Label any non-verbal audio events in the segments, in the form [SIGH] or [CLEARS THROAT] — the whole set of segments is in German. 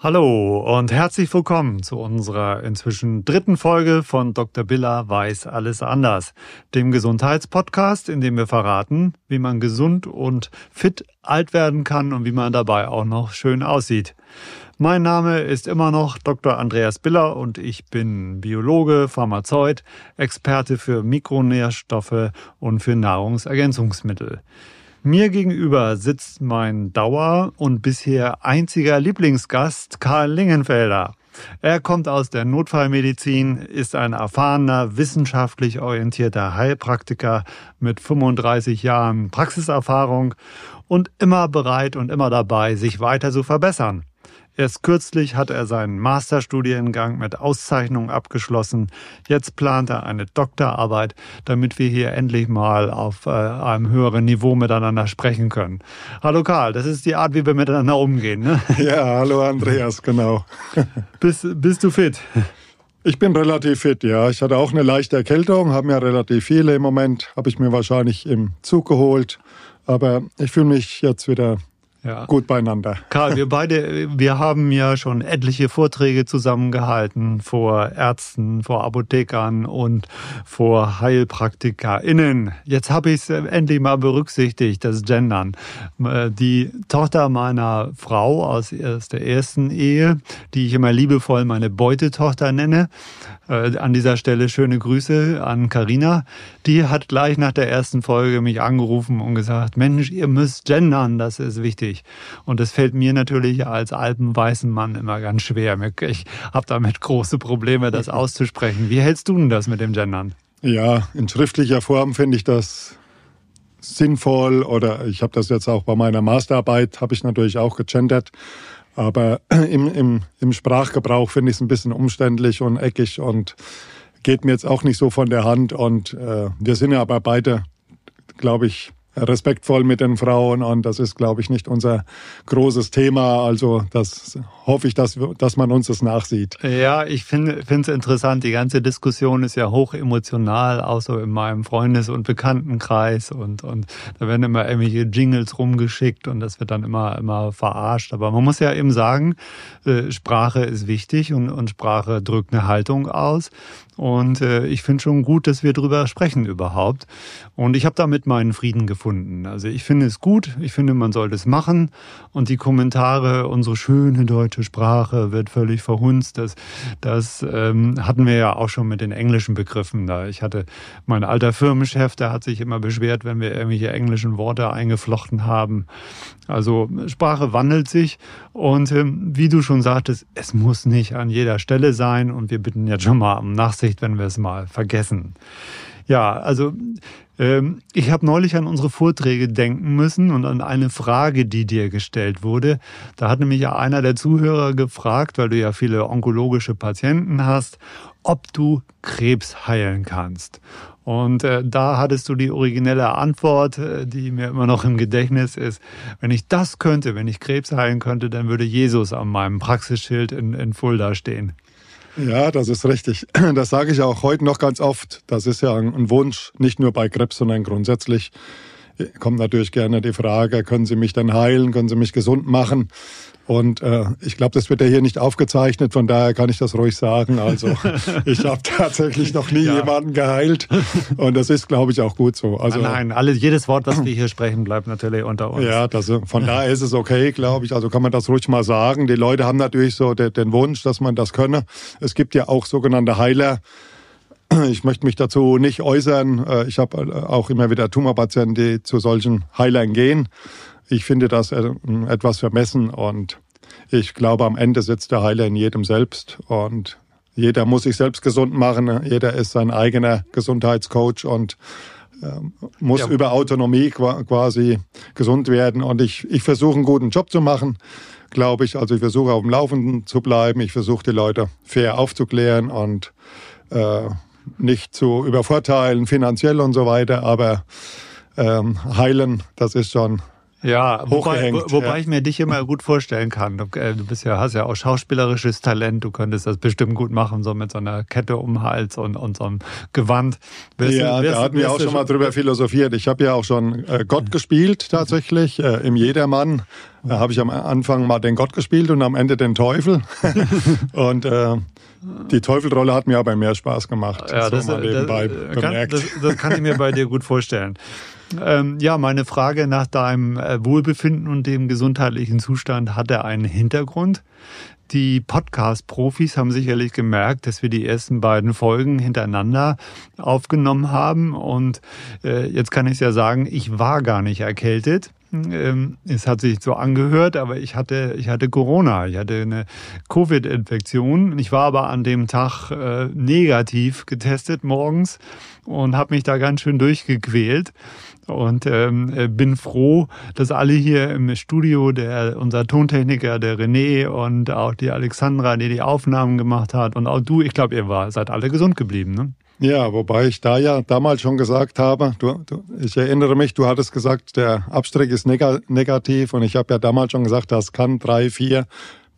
Hallo und herzlich willkommen zu unserer inzwischen dritten Folge von Dr. Biller weiß alles anders, dem Gesundheitspodcast, in dem wir verraten, wie man gesund und fit alt werden kann und wie man dabei auch noch schön aussieht. Mein Name ist immer noch Dr. Andreas Biller und ich bin Biologe, Pharmazeut, Experte für Mikronährstoffe und für Nahrungsergänzungsmittel. Mir gegenüber sitzt mein Dauer- und bisher einziger Lieblingsgast Karl Lingenfelder. Er kommt aus der Notfallmedizin, ist ein erfahrener, wissenschaftlich orientierter Heilpraktiker mit 35 Jahren Praxiserfahrung und immer bereit und immer dabei, sich weiter zu verbessern. Erst kürzlich hat er seinen Masterstudiengang mit Auszeichnung abgeschlossen. Jetzt plant er eine Doktorarbeit, damit wir hier endlich mal auf äh, einem höheren Niveau miteinander sprechen können. Hallo Karl, das ist die Art, wie wir miteinander umgehen. Ne? [LAUGHS] Ja, hallo Andreas, genau. [LAUGHS] bist, bist du fit? Ich bin relativ fit, ja. Ich hatte auch eine leichte Erkältung, habe mir relativ viele im Moment, habe ich mir wahrscheinlich im Zug geholt. Aber ich fühle mich jetzt wieder ja. gut beieinander. Karl, wir beide, wir haben ja schon etliche Vorträge zusammengehalten vor Ärzten, vor Apothekern und vor HeilpraktikerInnen. Jetzt habe ich es endlich mal berücksichtigt, das Gendern. Die Tochter meiner Frau aus der ersten Ehe, die ich immer liebevoll meine Beutetochter nenne, äh, an dieser Stelle schöne Grüße an Karina. Die hat gleich nach der ersten Folge mich angerufen und gesagt, Mensch, ihr müsst gendern, das ist wichtig. Und das fällt mir natürlich als alpenweißen Mann immer ganz schwer. Ich habe damit große Probleme, das auszusprechen. Wie hältst du denn das mit dem Gendern? Ja, in schriftlicher Form finde ich das sinnvoll oder ich habe das jetzt auch bei meiner Masterarbeit, habe ich natürlich auch gegendert. Aber [CLEARS THROAT] im, im, im Sprachgebrauch finde ich es ein bisschen umständlich und eckig und geht mir jetzt auch nicht so von der Hand. Und äh, wir sind ja aber beide, glaube ich, respektvoll mit den Frauen und das ist, glaube ich, nicht unser großes Thema. Also das hoffe ich, dass, dass man uns das nachsieht. Ja, ich finde es interessant. Die ganze Diskussion ist ja hoch emotional, so in meinem Freundes- und Bekanntenkreis und, und da werden immer irgendwelche Jingles rumgeschickt und das wird dann immer, immer verarscht. Aber man muss ja eben sagen, äh, Sprache ist wichtig und, und Sprache drückt eine Haltung aus. Und äh, ich finde schon gut, dass wir drüber sprechen überhaupt. Und ich habe damit meinen Frieden gefunden. Also ich finde es gut, ich finde, man sollte es machen. Und die Kommentare, unsere schöne deutsche Sprache wird völlig verhunzt. Das, das ähm, hatten wir ja auch schon mit den englischen Begriffen da. Ich hatte mein alter Firmenchef, der hat sich immer beschwert, wenn wir irgendwelche englischen Worte eingeflochten haben. Also Sprache wandelt sich und ähm, wie du schon sagtest, es muss nicht an jeder Stelle sein und wir bitten jetzt schon mal um Nachsicht, wenn wir es mal vergessen. Ja, also ähm, ich habe neulich an unsere Vorträge denken müssen und an eine Frage, die dir gestellt wurde. Da hat nämlich einer der Zuhörer gefragt, weil du ja viele onkologische Patienten hast, ob du Krebs heilen kannst. Und äh, da hattest du die originelle Antwort, äh, die mir immer noch im Gedächtnis ist. Wenn ich das könnte, wenn ich Krebs heilen könnte, dann würde Jesus an meinem Praxisschild in, in Fulda stehen. Ja, das ist richtig. [CLEARS THROAT] Das sage ich auch heute noch ganz oft. Das ist ja ein Wunsch, nicht nur bei Krebs, sondern grundsätzlich kommt natürlich gerne die Frage, können Sie mich denn heilen, können Sie mich gesund machen? Und äh, ich glaube, das wird ja hier nicht aufgezeichnet, von daher kann ich das ruhig sagen. Also [LAUGHS] ich habe tatsächlich noch nie ja. jemanden geheilt und das ist, glaube ich, auch gut so. Also nein, nein, jedes Wort, was wir hier sprechen, bleibt natürlich unter uns. Ja, das, von daher ist es okay, glaube ich. Also kann man das ruhig mal sagen. Die Leute haben natürlich so den, den Wunsch, dass man das könne. Es gibt ja auch sogenannte Heiler. Ich möchte mich dazu nicht äußern. Äh, ich habe äh, auch immer wieder Tumorpatienten, die zu solchen Heilern gehen. Ich finde das äh, etwas vermessen und ich glaube, am Ende sitzt der Heiler in jedem selbst und jeder muss sich selbst gesund machen. Jeder ist sein eigener Gesundheitscoach und äh, muss ja. über Autonomie quasi gesund werden. Und ich, ich versuche einen guten Job zu machen, glaube ich. Also ich versuche auf dem Laufenden zu bleiben. Ich versuche die Leute fair aufzuklären und äh, nicht zu übervorteilen, finanziell und so weiter. Aber ähm, heilen, das ist schon Ja, wobei, wobei ja. ich mir dich immer gut vorstellen kann. Du, äh, du, bist ja, hast ja auch schauspielerisches Talent. Du könntest das bestimmt gut machen, so mit so einer Kette um den Hals und, und so einem Gewand. Wirst ja, wirst, da hatten wir auch schon mal drüber philosophiert. Ich habe ja auch schon äh, Gott gespielt, tatsächlich, äh, im Jedermann. Da habe ich am Anfang mal den Gott gespielt und am Ende den Teufel. [LAUGHS] und äh, die Teufelrolle hat mir aber mehr Spaß gemacht. Ja, das, so das, das, kann, das, das kann ich mir bei dir gut vorstellen. Ähm, ja, meine Frage nach deinem äh, Wohlbefinden und dem gesundheitlichen Zustand hatte einen Hintergrund. Die Podcast-Profis haben sicherlich gemerkt, dass wir die ersten beiden Folgen hintereinander aufgenommen haben. Und äh, jetzt kann ich ja sagen, ich war gar nicht erkältet. Ähm, es hat sich so angehört, aber ich hatte, ich hatte Corona, ich hatte eine Covid-Infektion. Ich war aber an dem Tag äh, negativ getestet morgens und habe mich da ganz schön durchgequält und ähm, äh, bin froh, dass alle hier im Studio, der unser Tontechniker, der René und auch die Alexandra, die die Aufnahmen gemacht hat und auch du, ich glaube, ihr war, seid alle gesund geblieben, ne? Ja, wobei ich da ja damals schon gesagt habe, du, du, ich erinnere mich, du hattest gesagt, der Abstrich ist negativ und ich habe ja damals schon gesagt, das kann drei, vier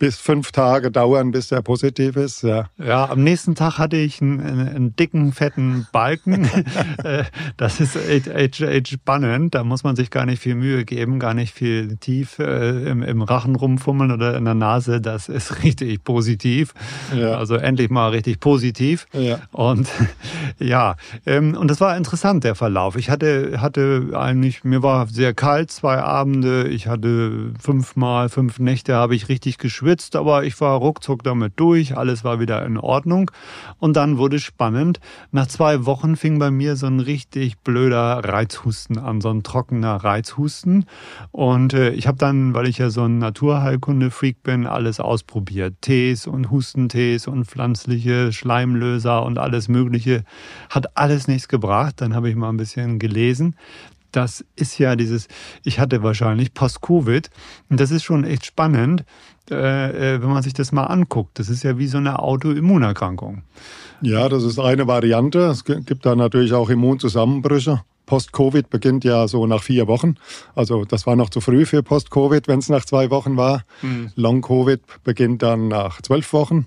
bis fünf Tage dauern, bis der positiv ist. Ja, ja am nächsten Tag hatte ich einen, einen dicken, fetten Balken. [LAUGHS] Äh, das ist echt, echt, echt spannend. Da muss man sich gar nicht viel Mühe geben, gar nicht viel tief äh, im, im Rachen rumfummeln oder in der Nase. Das ist [LAUGHS] richtig positiv. Ja. Also endlich mal richtig positiv. Ja. Und [LAUGHS] ja, ähm, und das war interessant, der Verlauf. Ich hatte, hatte eigentlich, mir war sehr kalt, zwei Abende. Ich hatte fünfmal, fünf Nächte habe ich richtig geschwitzt geschwitzt, aber ich war ruckzuck damit durch, alles war wieder in Ordnung. Und dann wurde es spannend. Nach zwei Wochen fing bei mir so ein richtig blöder Reizhusten an, so ein trockener Reizhusten. Und äh, ich habe dann, weil ich ja so ein Naturheilkunde-Freak bin, alles ausprobiert. Tees und Hustentees und pflanzliche Schleimlöser und alles Mögliche. Hat alles nichts gebracht. Dann habe ich mal ein bisschen gelesen das ist ja dieses, ich hatte wahrscheinlich Post-Covid. Und das ist schon echt spannend, wenn man sich das mal anguckt. Das ist ja wie so eine Autoimmunerkrankung. Ja, das ist eine Variante. Es gibt da natürlich auch Immunzusammenbrüche. Post-Covid beginnt ja so nach vier Wochen. Also das war noch zu früh für Post-Covid, wenn es nach zwei Wochen war. Mhm. Long-Covid beginnt dann nach zwölf Wochen.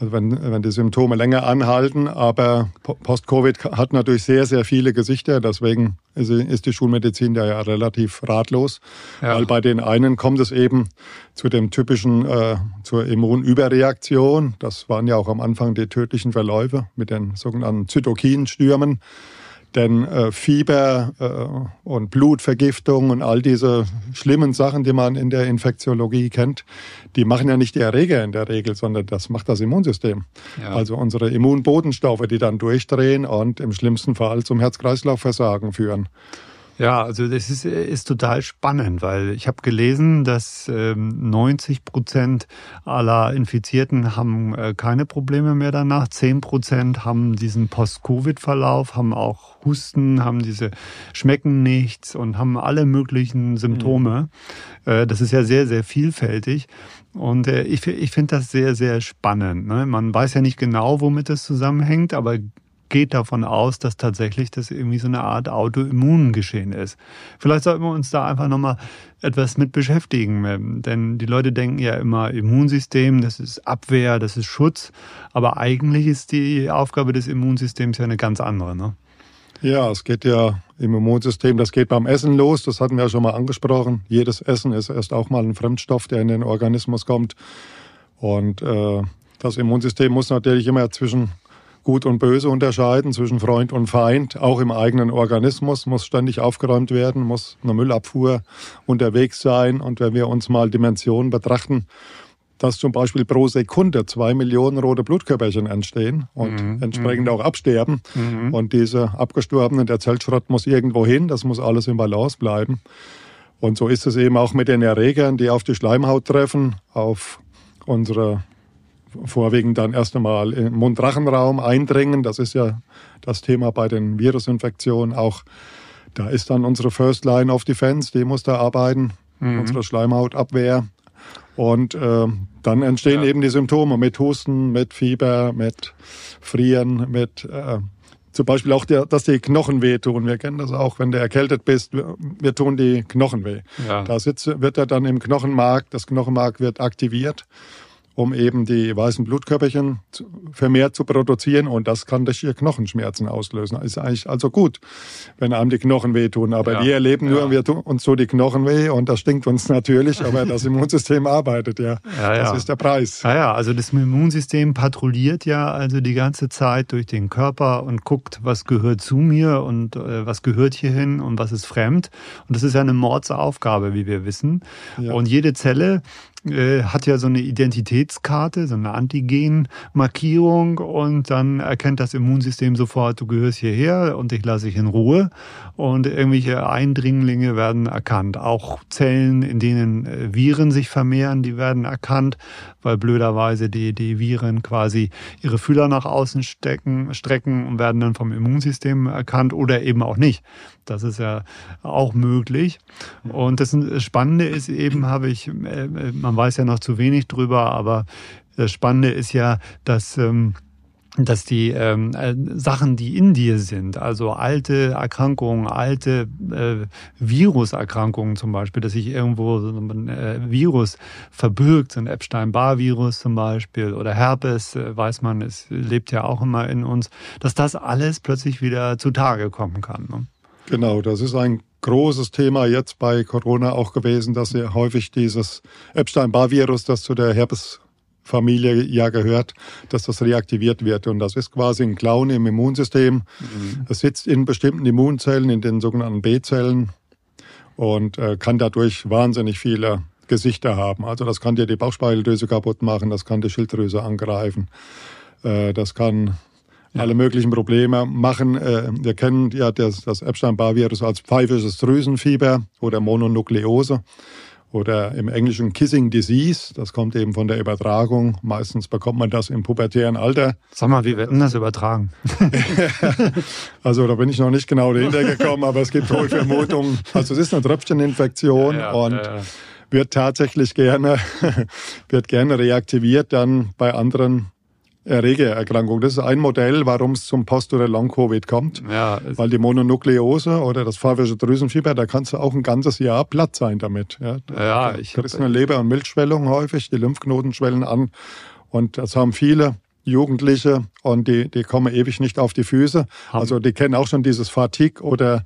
Also wenn, wenn die Symptome länger anhalten, aber Post-Covid hat natürlich sehr, sehr viele Gesichter, deswegen ist die Schulmedizin da ja relativ ratlos, ja. weil bei den einen kommt es eben zu dem typischen, äh, zur Immunüberreaktion, das waren ja auch am Anfang die tödlichen Verläufe mit den sogenannten Zytokinstürmen. Denn äh, Fieber äh, und Blutvergiftung und all diese schlimmen Sachen, die man in der Infektiologie kennt, die machen ja nicht die Erreger in der Regel, sondern das macht das Immunsystem. Ja. Also unsere Immunbodenstoffe, die dann durchdrehen und im schlimmsten Fall zum Herz-Kreislauf-Versagen führen. Ja, also das ist, ist total spannend, weil ich habe gelesen, dass ähm, 90 Prozent aller Infizierten haben äh, keine Probleme mehr danach. 10 Prozent haben diesen Post-Covid-Verlauf, haben auch Husten, haben diese schmecken nichts und haben alle möglichen Symptome. Mhm. Äh, das ist ja sehr, sehr vielfältig. Und äh, ich, ich finde das sehr, sehr spannend. Ne? Man weiß ja nicht genau, womit das zusammenhängt, aber geht davon aus, dass tatsächlich das irgendwie so eine Art Autoimmungeschehen ist. Vielleicht sollten wir uns da einfach nochmal etwas mit beschäftigen, denn die Leute denken ja immer Immunsystem, das ist Abwehr, das ist Schutz, aber eigentlich ist die Aufgabe des Immunsystems ja eine ganz andere. Ne? Ja, es geht ja im Immunsystem, das geht beim Essen los, das hatten wir ja schon mal angesprochen. Jedes Essen ist erst auch mal ein Fremdstoff, der in den Organismus kommt. Und äh, das Immunsystem muss natürlich immer zwischen Gut und Böse unterscheiden, zwischen Freund und Feind. Auch im eigenen Organismus muss ständig aufgeräumt werden, muss eine Müllabfuhr unterwegs sein. Und wenn wir uns mal Dimensionen betrachten, dass zum Beispiel pro Sekunde zwei Millionen rote Blutkörperchen entstehen und mhm. entsprechend mhm. auch absterben. Mhm. Und diese abgestorbenen, der Zellschrott muss irgendwo hin, das muss alles im Balance bleiben. Und so ist es eben auch mit den Erregern, die auf die Schleimhaut treffen, auf unsere vorwiegend dann erst einmal im Mund-Rachenraum eindringen. Das ist ja das Thema bei den Virusinfektionen auch. Da ist dann unsere First Line of Defense, die muss da arbeiten, mhm. unsere Schleimhautabwehr. Und äh, dann entstehen ja. eben die Symptome mit Husten, mit Fieber, mit Frieren, mit äh, zum Beispiel auch, der, dass die Knochen wehtun. Wir kennen das auch, wenn du erkältet bist, wir, wir tun die Knochen weh. Ja. Da sitzt, wird er dann im Knochenmark, das Knochenmark wird aktiviert um eben die weißen Blutkörperchen vermehrt zu produzieren und das kann durch ihr Knochenschmerzen auslösen. Ist eigentlich also gut, wenn einem die Knochen wehtun. Aber ja, wir erleben nur, wir tun uns so die Knochen weh und das stinkt uns natürlich, aber das [LAUGHS] Immunsystem arbeitet ja. ja, ja. Das ist der Preis. Ja, ja, also das Immunsystem patrouilliert ja also die ganze Zeit durch den Körper und guckt, was gehört zu mir und äh, was gehört hierhin und was ist fremd. Und das ist ja eine Mordsaufgabe, wie wir wissen. Ja. Und jede Zelle äh, hat ja so eine Identitätskarte, so eine Antigen-Markierung und dann erkennt das Immunsystem sofort, du gehörst hierher und dich lasse ich in Ruhe. Und irgendwelche Eindringlinge werden erkannt. Auch Zellen, in denen äh, Viren sich vermehren, die werden erkannt, weil blöderweise die, die Viren quasi ihre Fühler nach außen stecken, strecken und werden dann vom Immunsystem erkannt oder eben auch nicht. Das ist ja auch möglich. Und das Spannende ist eben, habe ich, äh, man weiß ja noch zu wenig drüber, aber das Spannende ist ja, dass ähm, dass die ähm, äh, Sachen, die in dir sind, also alte Erkrankungen, alte äh, Viruserkrankungen zum Beispiel, dass sich irgendwo so ein äh, Virus verbirgt, so ein Epstein-Barr-Virus zum Beispiel oder Herpes, äh, weiß man, es lebt ja auch immer in uns, dass das alles plötzlich wieder zutage kommen kann. Ne? Genau, das ist ein großes Thema jetzt bei Corona auch gewesen, dass ja häufig dieses Epstein-Barr-Virus, das zu der Herpesfamilie ja gehört, dass das reaktiviert wird. Und das ist quasi ein Clown im Immunsystem. Mhm. Es sitzt in bestimmten Immunzellen, in den sogenannten B-Zellen und äh, kann dadurch wahnsinnig viele Gesichter haben. Also das kann dir die Bauchspeicheldrüse kaputt machen, das kann die Schilddrüse angreifen, äh, das kann ja. alle möglichen Probleme machen. Äh, wir kennen ja das, das Epstein-Barr-Virus als pfeifisches Drüsenfieber oder Mononukleose oder im Englischen Kissing Disease. Das kommt eben von der Übertragung. Meistens bekommt man das im pubertären Alter. Sag mal, wie wird denn das übertragen? [LAUGHS] also da bin ich noch nicht genau dahinter gekommen, aber es gibt hohe Vermutungen. Also es ist eine Tröpfcheninfektion ja, ja, und ja, wird tatsächlich gerne, [LAUGHS] wird gerne reaktiviert dann bei anderen Erregererkrankung. Das ist ein Modell, warum es zum Post- oder Long-Covid kommt. Ja, Weil die Mononukleose oder das pfeifische Drüsenfieber, da kannst du auch ein ganzes Jahr platt sein damit. Ja, ja ich kriegst eine Leber- und Milzschwellung häufig, die Lymphknoten schwellen an. Und das haben viele Jugendliche und die, die kommen ewig nicht auf die Füße. Also die kennen auch schon dieses Fatigue oder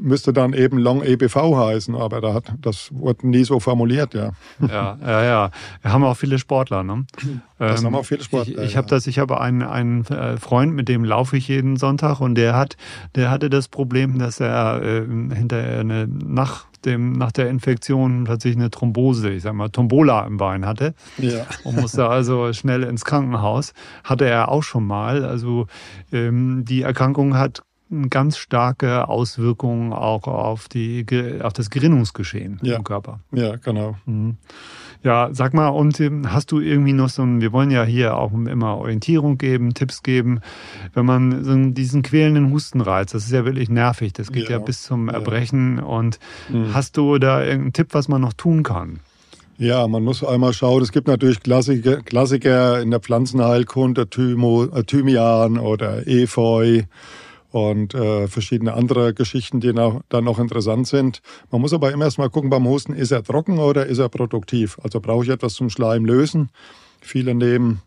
müsste dann eben Long EBV heißen, aber da hat, das wurde nie so formuliert, ja. Ja, ja, ja. Wir haben auch viele Sportler, ne? Das ähm, haben auch viele Sportler. Ich, ich habe das, ich habe einen, einen äh, Freund, mit dem laufe ich jeden Sonntag und der hat, der hatte das Problem, dass er äh, hinter eine nach dem, nach der Infektion plötzlich eine Thrombose, ich sag mal, Tombola im Bein hatte. Ja. Und musste also schnell ins Krankenhaus. Hatte er auch schon mal. Also ähm, die Erkrankung hat ganz starke Auswirkungen auch auf, die, auf das Gerinnungsgeschehen ja. im Körper. Ja, genau. Mhm. Ja, sag mal, und ähm, hast du irgendwie noch so ein, wir wollen ja hier auch immer Orientierung geben, Tipps geben, wenn man so diesen quälenden Hustenreiz, das ist ja wirklich nervig, das geht ja, ja bis zum Erbrechen und mhm. hast du da irgendeinen Tipp, was man noch tun kann? Ja, man muss einmal schauen, es gibt natürlich Klassiker, Klassiker in der Pflanzenheilkunde, Thymo, äh, Thymian oder Efeu, und äh, verschiedene andere Geschichten, die noch, dann noch interessant sind. Man muss aber immer erst mal gucken beim Husten, ist er trocken oder ist er produktiv? Also brauche ich etwas zum Schleim lösen. Viele nehmen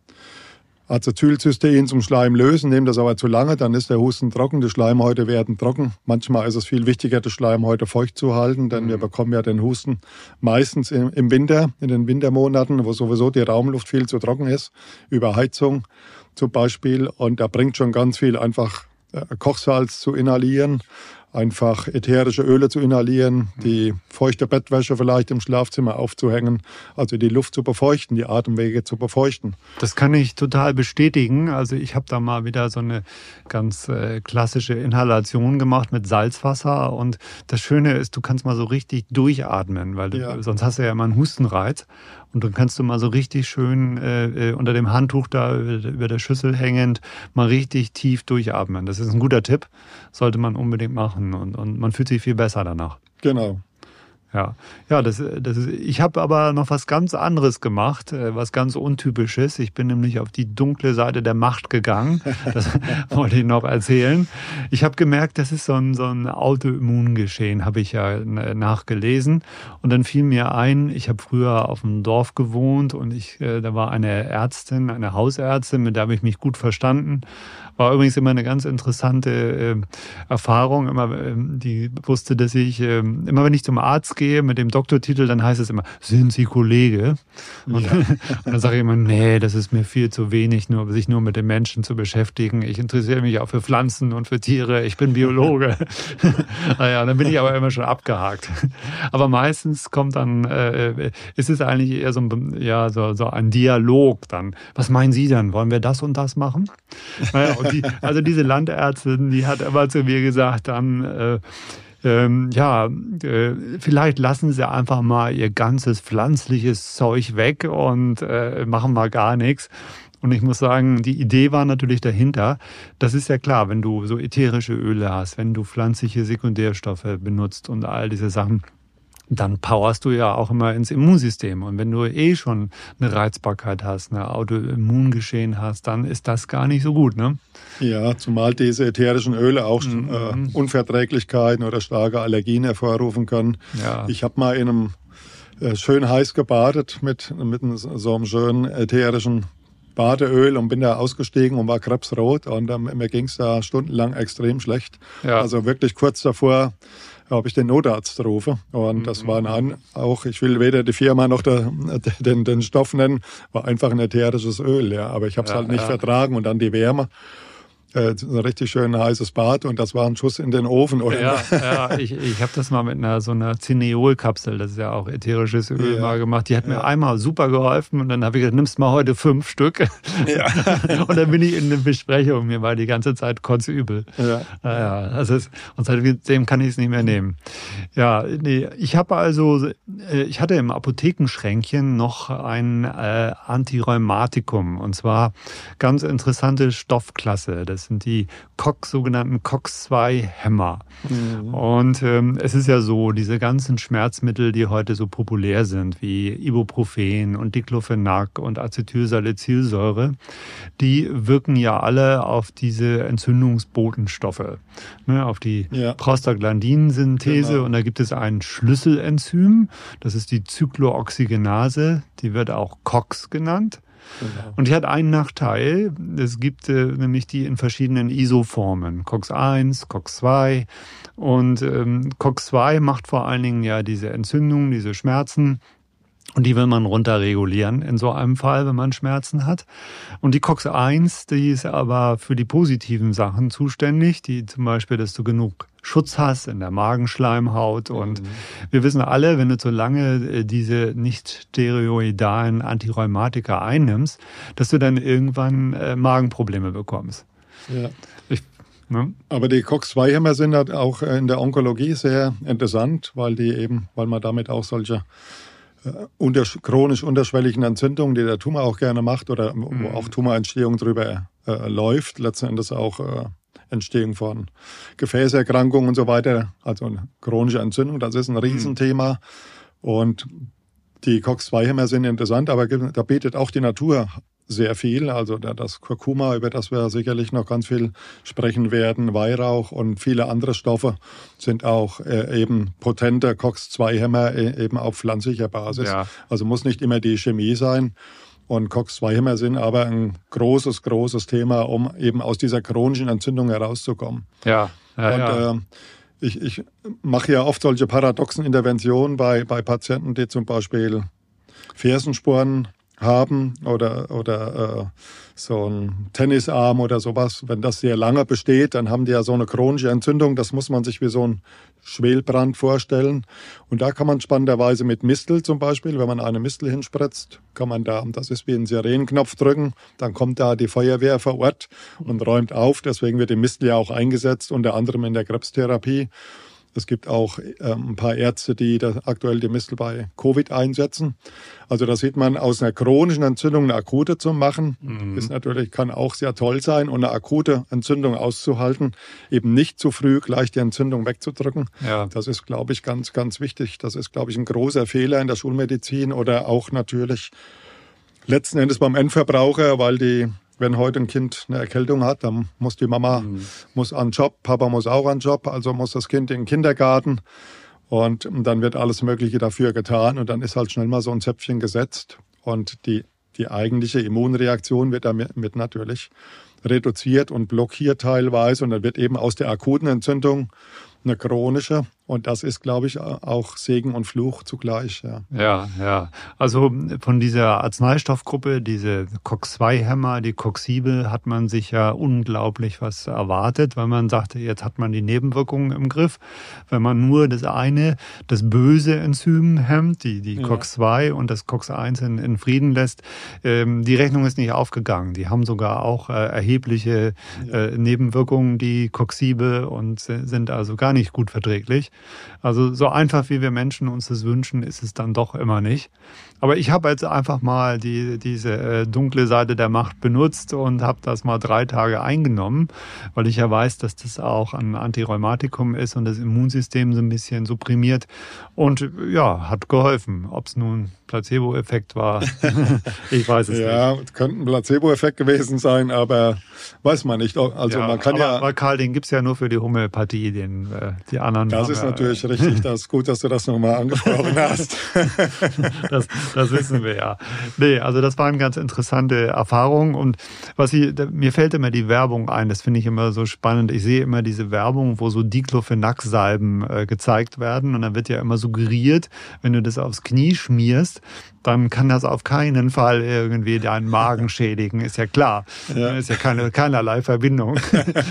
Acetylcystein zum Schleim lösen, nehmen das aber zu lange, dann ist der Husten trocken, die Schleimhäute werden trocken. Manchmal ist es viel wichtiger, die Schleimhäute feucht zu halten, denn mhm. wir bekommen ja den Husten meistens im, Winter, in den Wintermonaten, wo sowieso die Raumluft viel zu trocken ist, über Heizung zum Beispiel. Und da bringt schon ganz viel einfach Kochsalz zu inhalieren, einfach ätherische Öle zu inhalieren, die feuchte Bettwäsche vielleicht im Schlafzimmer aufzuhängen, also die Luft zu befeuchten, die Atemwege zu befeuchten. Das kann ich total bestätigen. Also ich habe da mal wieder so eine ganz äh, klassische Inhalation gemacht mit Salzwasser und das Schöne ist, du kannst mal so richtig durchatmen, weil ja. du, sonst hast du ja immer einen Hustenreiz und dann kannst du mal so richtig schön äh, äh, unter dem Handtuch da über der Schüssel hängend mal richtig tief durchatmen. Das ist ein guter Tipp, sollte man unbedingt machen und, und man fühlt sich viel besser danach. Genau. Ja, ja, das, das ist, ich habe aber noch was ganz anderes gemacht, äh, was ganz untypisches. Ich bin nämlich auf die dunkle Seite der Macht gegangen. Das [LAUGHS] wollte ich noch erzählen. Ich habe gemerkt, das ist so ein, so ein Autoimmungeschehen, habe ich ja nachgelesen. Und dann fiel mir ein, ich habe früher auf dem Dorf gewohnt und ich, äh, da war eine Ärztin, eine Hausärztin, mit der habe ich mich gut verstanden. War übrigens immer eine ganz interessante äh, Erfahrung. Immer, äh, die wusste, dass ich, äh, immer wenn ich zum Arzt gehe mit dem Doktortitel, dann heißt es immer, sind Sie Kollege? Und, ja. und [LAUGHS] dann sage ich immer, nee, das ist mir viel zu wenig, nur sich nur mit den Menschen zu beschäftigen. Ich interessiere mich auch für Pflanzen und für Tiere. Ich bin Biologe. [LAUGHS] naja, dann bin ich aber immer schon abgehakt. Aber meistens kommt dann, äh, ist es eigentlich eher so ein, ja, so, so ein Dialog dann. Was meinen Sie denn? Wollen wir das und das machen? Naja, und die, also diese Landärztin, die hat immer zu mir gesagt, dann, äh, ähm, ja, äh, vielleicht lassen Sie einfach mal Ihr ganzes pflanzliches Zeug weg und äh, machen mal gar nichts. Und ich muss sagen, die Idee war natürlich dahinter. Das ist ja klar, wenn du so ätherische Öle hast, wenn du pflanzliche Sekundärstoffe benutzt und all diese Sachen, dann powerst du ja auch immer ins Immunsystem. Und wenn du eh schon eine Reizbarkeit hast, eine Autoimmungeschehen hast, dann ist das gar nicht so gut, ne? Ja, zumal diese ätherischen Öle auch mhm. äh, Unverträglichkeiten oder starke Allergien hervorrufen können. Ja. Ich habe mal in einem äh, schön heiß gebadet mit, mit so einem schönen ätherischen Badeöl und bin da ausgestiegen und war krebsrot und ähm, mir ging es da stundenlang extrem schlecht. Ja. Also wirklich kurz davor habe ich den Notarzt rufe. Und mhm. das war ein, auch, ich will weder die Firma noch der, den, den Stoff nennen, war einfach ein ätherisches Öl, ja. Aber ich habe es ja, halt nicht ja. vertragen und dann die Wärme äh, ein richtig schön heißes Bad und das war ein Schuss in den Ofen. Oder? Ja, [LAUGHS] ja ich, ich habe das mal mit einer so einer Cineol-Kapsel, das ist ja auch ätherisches Öl, ja, mal gemacht. Die hat ja. mir einmal super geholfen und dann habe ich gesagt, nimmst mal heute fünf Stück. Ja. [LAUGHS] und dann bin ich in eine Besprechung, mir war die ganze Zeit kotzübel. Ja. Naja, also es, und seitdem kann ich es nicht mehr nehmen. Ja, nee, ich habe also, äh, ich hatte im Apothekenschränkchen noch ein äh, Antirheumatikum und zwar ganz interessante Stoffklasse. Das das sind die COX, sogenannten COX-2-Hämmer. Mhm. Und ähm, es ist ja so, diese ganzen Schmerzmittel, die heute so populär sind, wie Ibuprofen und Diclofenac und Acetylsalicylsäure, die wirken ja alle auf diese Entzündungsbotenstoffe, ne, auf die ja. Prostaglandin-Synthese. Genau. Und da gibt es ein Schlüsselenzym, das ist die Cyclooxygenase, die wird auch COX genannt. Genau. Und die hat einen Nachteil. Es gibt äh, nämlich die in verschiedenen ISO-Formen. COX-1, COX-2. Und ähm, COX-2 macht vor allen Dingen ja diese Entzündungen, diese Schmerzen. Und die will man runterregulieren in so einem Fall, wenn man Schmerzen hat. Und die COX-1, die ist aber für die positiven Sachen zuständig, die zum Beispiel, dass du genug Schutz hast in der Magenschleimhaut. Und mhm. wir wissen alle, wenn du zu lange äh, diese nicht steroidalen Antirheumatika einnimmst, dass du dann irgendwann äh, Magenprobleme bekommst. Ja. Ich, ne? Aber die COX-2-Hämmer sind halt auch in der Onkologie sehr interessant, weil die eben, weil man damit auch solche äh, unter, chronisch unterschwelligen Entzündungen, die der Tumor auch gerne macht oder mhm. wo auch Tumorentstehung drüber äh, läuft, letzten Endes auch äh, Entstehung von Gefäßerkrankungen und so weiter, also eine chronische Entzündung, das ist ein mhm. Riesenthema. Und die COX-2-Hämmer sind interessant, aber da bietet auch die Natur sehr viel. Also das Kurkuma, über das wir sicherlich noch ganz viel sprechen werden, Weihrauch und viele andere Stoffe sind auch äh, eben potente COX-2-Hämmer äh, eben auf pflanzlicher Basis. Ja. Also muss nicht immer die Chemie sein und COX-2-Hämmer sind aber ein großes, großes Thema, um eben aus dieser chronischen Entzündung herauszukommen. Ja, ja, und, ja. Äh, ich, ich mache ja oft solche paradoxen Interventionen bei, bei Patienten, die zum Beispiel Fersensporen haben oder, oder äh, so ein Tennisarm oder sowas, wenn das sehr lange besteht, dann haben die ja so eine chronische Entzündung. Das muss man sich wie so ein Schwelbrand vorstellen. Und da kann man spannenderweise mit Mistel zum Beispiel, wenn man eine Mistel hinspritzt, kann man da, das ist wie ein Sirenenknopf drücken, dann kommt da die Feuerwehr vor Ort und räumt auf. Deswegen wird die Mistel ja auch eingesetzt, unter anderem in der Krebstherapie. Es gibt auch ähm, ein paar Ärzte, die aktuell die Mistel bei Covid einsetzen. Also da sieht man, aus einer chronischen Entzündung eine akute zu machen, mhm. ist natürlich, kann auch sehr toll sein. Und eine akute Entzündung auszuhalten, eben nicht zu früh gleich die Entzündung wegzudrücken. Ja. Das ist, glaube ich, ganz, ganz wichtig. Das ist, glaube ich, ein großer Fehler in der Schulmedizin oder auch natürlich letzten Endes beim Endverbraucher, weil die wenn heute ein Kind eine Erkältung hat, dann muss die Mama mhm. muss an Job, Papa muss auch an Job, also muss das Kind in den Kindergarten. Und dann wird alles Mögliche dafür getan und dann ist halt schnell mal so ein Zäpfchen gesetzt. Und die, die eigentliche Immunreaktion wird damit natürlich reduziert und blockiert teilweise. Und dann wird eben aus der akuten Entzündung eine chronische und das ist, glaube ich, auch Segen und Fluch zugleich. Ja, ja. ja. Also von dieser Arzneistoffgruppe, diese COX-2-Hämmer, die Coxibel, hat man sich ja unglaublich was erwartet, weil man sagte, jetzt hat man die Nebenwirkungen im Griff. Wenn man nur das eine, das böse Enzym hemmt, die, die ja. COX-2 und das COX-1 in, in, Frieden lässt, ähm, die Rechnung ist nicht aufgegangen. Die haben sogar auch äh, erhebliche äh, Nebenwirkungen, die Coxibel, und sind also gar nicht gut verträglich. Also so einfach wie wir Menschen uns das wünschen, ist es dann doch immer nicht. Aber ich habe jetzt einfach mal die, diese äh, dunkle Seite der Macht benutzt und habe das mal drei Tage eingenommen, weil ich ja weiß, dass das auch ein Antirheumatikum ist und das Immunsystem so ein bisschen supprimiert. Und ja, hat geholfen. Ob es nun Placebo-Effekt war, [LAUGHS] ich weiß es ja, nicht. Ja, könnte ein Placebo-Effekt gewesen sein, aber weiß man nicht. Also ja, man kann aber, ja. Aber Karl, den gibt's ja nur für die Homöopathie, den äh, die anderen. Das ist natürlich richtig. Das ist gut, dass du das nochmal angesprochen [LAUGHS] hast. das, das wissen wir ja. Nee, also das waren ganz interessante Erfahrungen. Und was ich, mir fällt immer die Werbung ein, das finde ich immer so spannend. Ich sehe immer diese Werbung, wo so Diclofenac-Salben äh, gezeigt werden. Und dann wird ja immer suggeriert, wenn du das aufs Knie schmierst, dann kann das auf keinen Fall irgendwie deinen Magen [LAUGHS] schädigen, ist ja klar. Ja. Ist ja keine, keinerlei Verbindung.